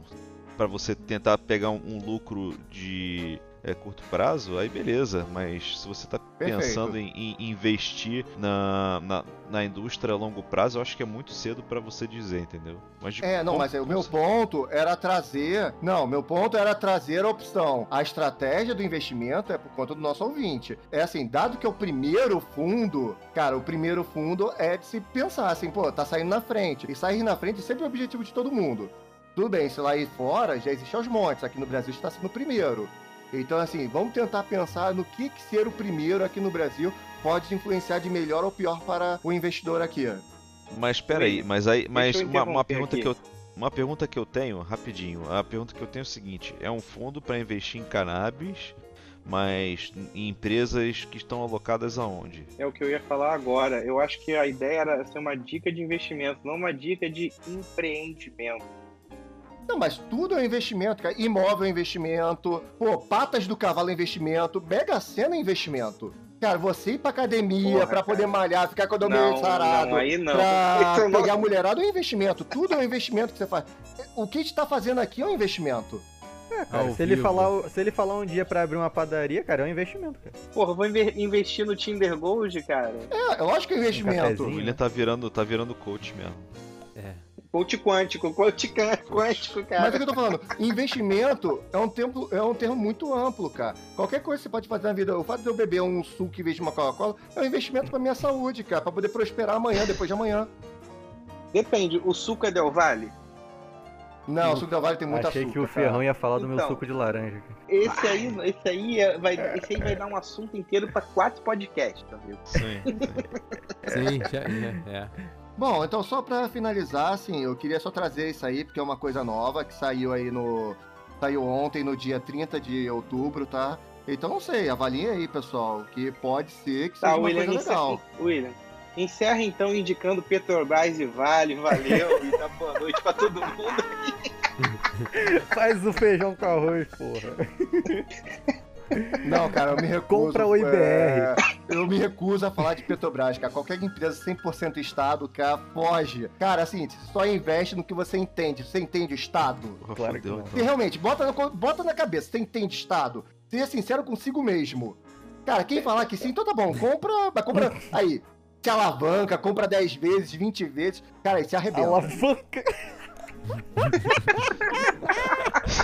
Speaker 5: para você tentar pegar um, um lucro de é, curto prazo, aí beleza. Mas se você está pensando em, em investir na, na, na indústria a longo prazo, eu acho que é muito cedo para você dizer, entendeu? Mas
Speaker 4: É, não, mas o meu ponto era trazer. Não, meu ponto era trazer a opção. A estratégia do investimento é por conta do nosso ouvinte. É assim, dado que é o primeiro fundo, cara, o primeiro fundo é de se pensar assim, pô, tá saindo na frente. E sair na frente sempre é o objetivo de todo mundo. Tudo bem, se lá aí fora já existe aos montes, aqui no Brasil está sendo o primeiro. Então, assim, vamos tentar pensar no que, que ser o primeiro aqui no Brasil pode influenciar de melhor ou pior para o investidor aqui.
Speaker 5: Mas peraí, mas aí, mas uma, uma pergunta
Speaker 3: aqui.
Speaker 5: que eu uma pergunta que eu tenho, rapidinho. A pergunta que eu tenho é o seguinte: é um fundo para investir em cannabis, mas em empresas que estão alocadas aonde?
Speaker 3: É o que eu ia falar agora. Eu acho que a ideia era ser uma dica de investimento, não uma dica de empreendimento.
Speaker 4: Não, mas tudo é um investimento, cara. Imóvel é investimento, pô, patas do cavalo é investimento, Mega Sena é investimento. Cara, você ir pra academia
Speaker 3: Porra,
Speaker 4: pra poder
Speaker 3: cara.
Speaker 4: malhar, ficar com o
Speaker 3: Não,
Speaker 4: sarado,
Speaker 3: não, aí não.
Speaker 4: pra
Speaker 3: Isso não-
Speaker 4: pegar a mulherada é um investimento. Tudo é um investimento que você faz. O que a gente tá fazendo aqui é um investimento.
Speaker 6: Cara,
Speaker 1: Ao
Speaker 6: se, ele
Speaker 1: vivo.
Speaker 6: falar, se ele falar um dia pra abrir uma padaria, cara, é um investimento, cara.
Speaker 3: Porra, eu vou inve- investir no Tinder Gold, cara.
Speaker 4: É, eu acho que é um investimento.
Speaker 5: O
Speaker 6: cafezinho.
Speaker 5: William tá virando, tá virando coach mesmo.
Speaker 3: Coach quântico, coach quântico,
Speaker 4: Mas é
Speaker 3: cara.
Speaker 4: o que eu tô falando, investimento é um, tempo, é um termo muito amplo, cara. Qualquer coisa que você pode fazer na vida, o fato de eu beber um suco em vez de uma Coca-Cola é um investimento pra minha saúde, cara, pra poder prosperar amanhã, depois de amanhã.
Speaker 3: Depende, o suco é Del Valle?
Speaker 4: Não, o suco da Vale tem muito
Speaker 6: Achei
Speaker 4: açúcar.
Speaker 6: que o
Speaker 4: cara.
Speaker 6: Ferrão ia falar do meu
Speaker 3: Então.
Speaker 6: suco de laranja. cara.
Speaker 3: Esse aí, esse aí, é- vai, esse aí vai dar um assunto inteiro pra quatro podcasts, tá vendo?
Speaker 5: Sim.
Speaker 1: Sim, já, é, é.
Speaker 4: Bom, então só pra finalizar, assim, eu queria só trazer isso aí, porque é uma coisa nova que saiu aí no Saiu ontem, no dia 30 de outubro, tá? Então não sei, avaliem aí, pessoal, que pode ser que seja
Speaker 3: Tá,
Speaker 4: uma
Speaker 3: William,
Speaker 4: coisa legal.
Speaker 3: encerra, William, encerra então indicando Petrobras e Vale, valeu, e dá boa noite pra todo mundo.
Speaker 6: Faz o feijão com arroz, porra.
Speaker 4: Não, cara, eu me recuso.
Speaker 6: Compra o IBR.
Speaker 4: é, eu me recuso a falar de Petrobras, cara. Qualquer empresa 100% Estado, cara, foge. Cara, assim, só investe no que você entende. Você entende o Estado?
Speaker 6: Claro que não.
Speaker 4: Você realmente, bota, na- bota na cabeça, você entende Estado? Seja sincero consigo mesmo. Cara, quem falar que sim, então tá bom. Compra, mas compra aí. Se alavanca, compra 10 vezes, 20 vezes. Cara, aí se arrebenta.
Speaker 6: Alavanca.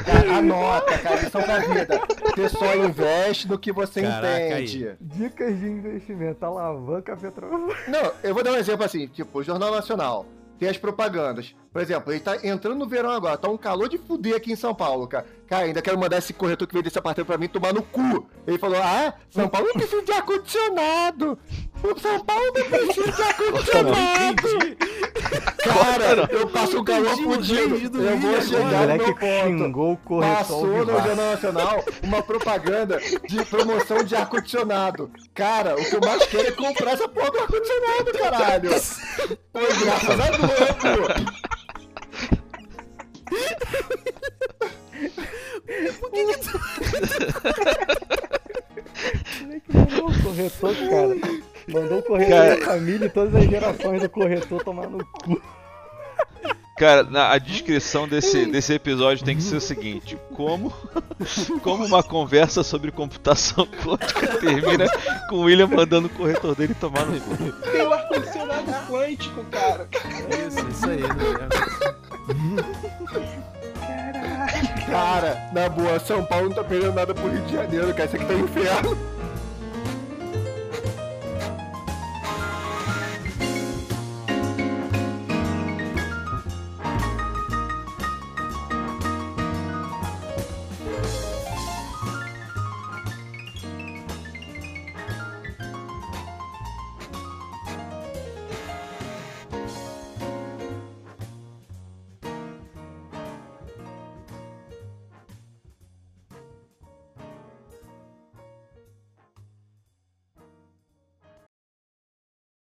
Speaker 4: Cara, anota, cara, lição da vida. Você só investe no que você
Speaker 1: Caraca,
Speaker 4: entende.
Speaker 6: Dicas de investimento. Alavanca Petrobras.
Speaker 4: Não, eu vou dar um exemplo assim, tipo, o Jornal Nacional. Tem as propagandas. Por exemplo, ele tá entrando no verão agora, tá um calor de fuder aqui em São Paulo, cara. Cara, ainda quero mandar esse corretor que veio desse apartamento pra mim tomar no cu. Ele falou: Ah, São Paulo não precisa de ar-condicionado. O São Paulo não precisa de ar-condicionado. Cara, eu passo um calor fudido. Eu vou chegar no meu ponto.
Speaker 6: o corretor
Speaker 4: Passou no. Jornal Nacional uma propaganda de promoção de ar-condicionado. Cara, o que eu mais quero é comprar essa porra do ar-condicionado, caralho. Foi graças a Globo.
Speaker 6: Como é que mandou o corretor, cara? Mandou o corretor
Speaker 5: Cara.
Speaker 6: da família e todas as gerações do corretor tomar no cu.
Speaker 5: Cara, na, a descrição desse, desse episódio tem que ser o seguinte: como, como uma conversa sobre computação quântica termina com o William mandando o corretor dele tomar no cu.
Speaker 3: Tem o ar-condicionado quântico, cara.
Speaker 1: Isso, isso aí, né?
Speaker 4: Cara, na boa, São Paulo não tá perdendo nada pro Rio de Janeiro, cara. Isso aqui tá um inferno.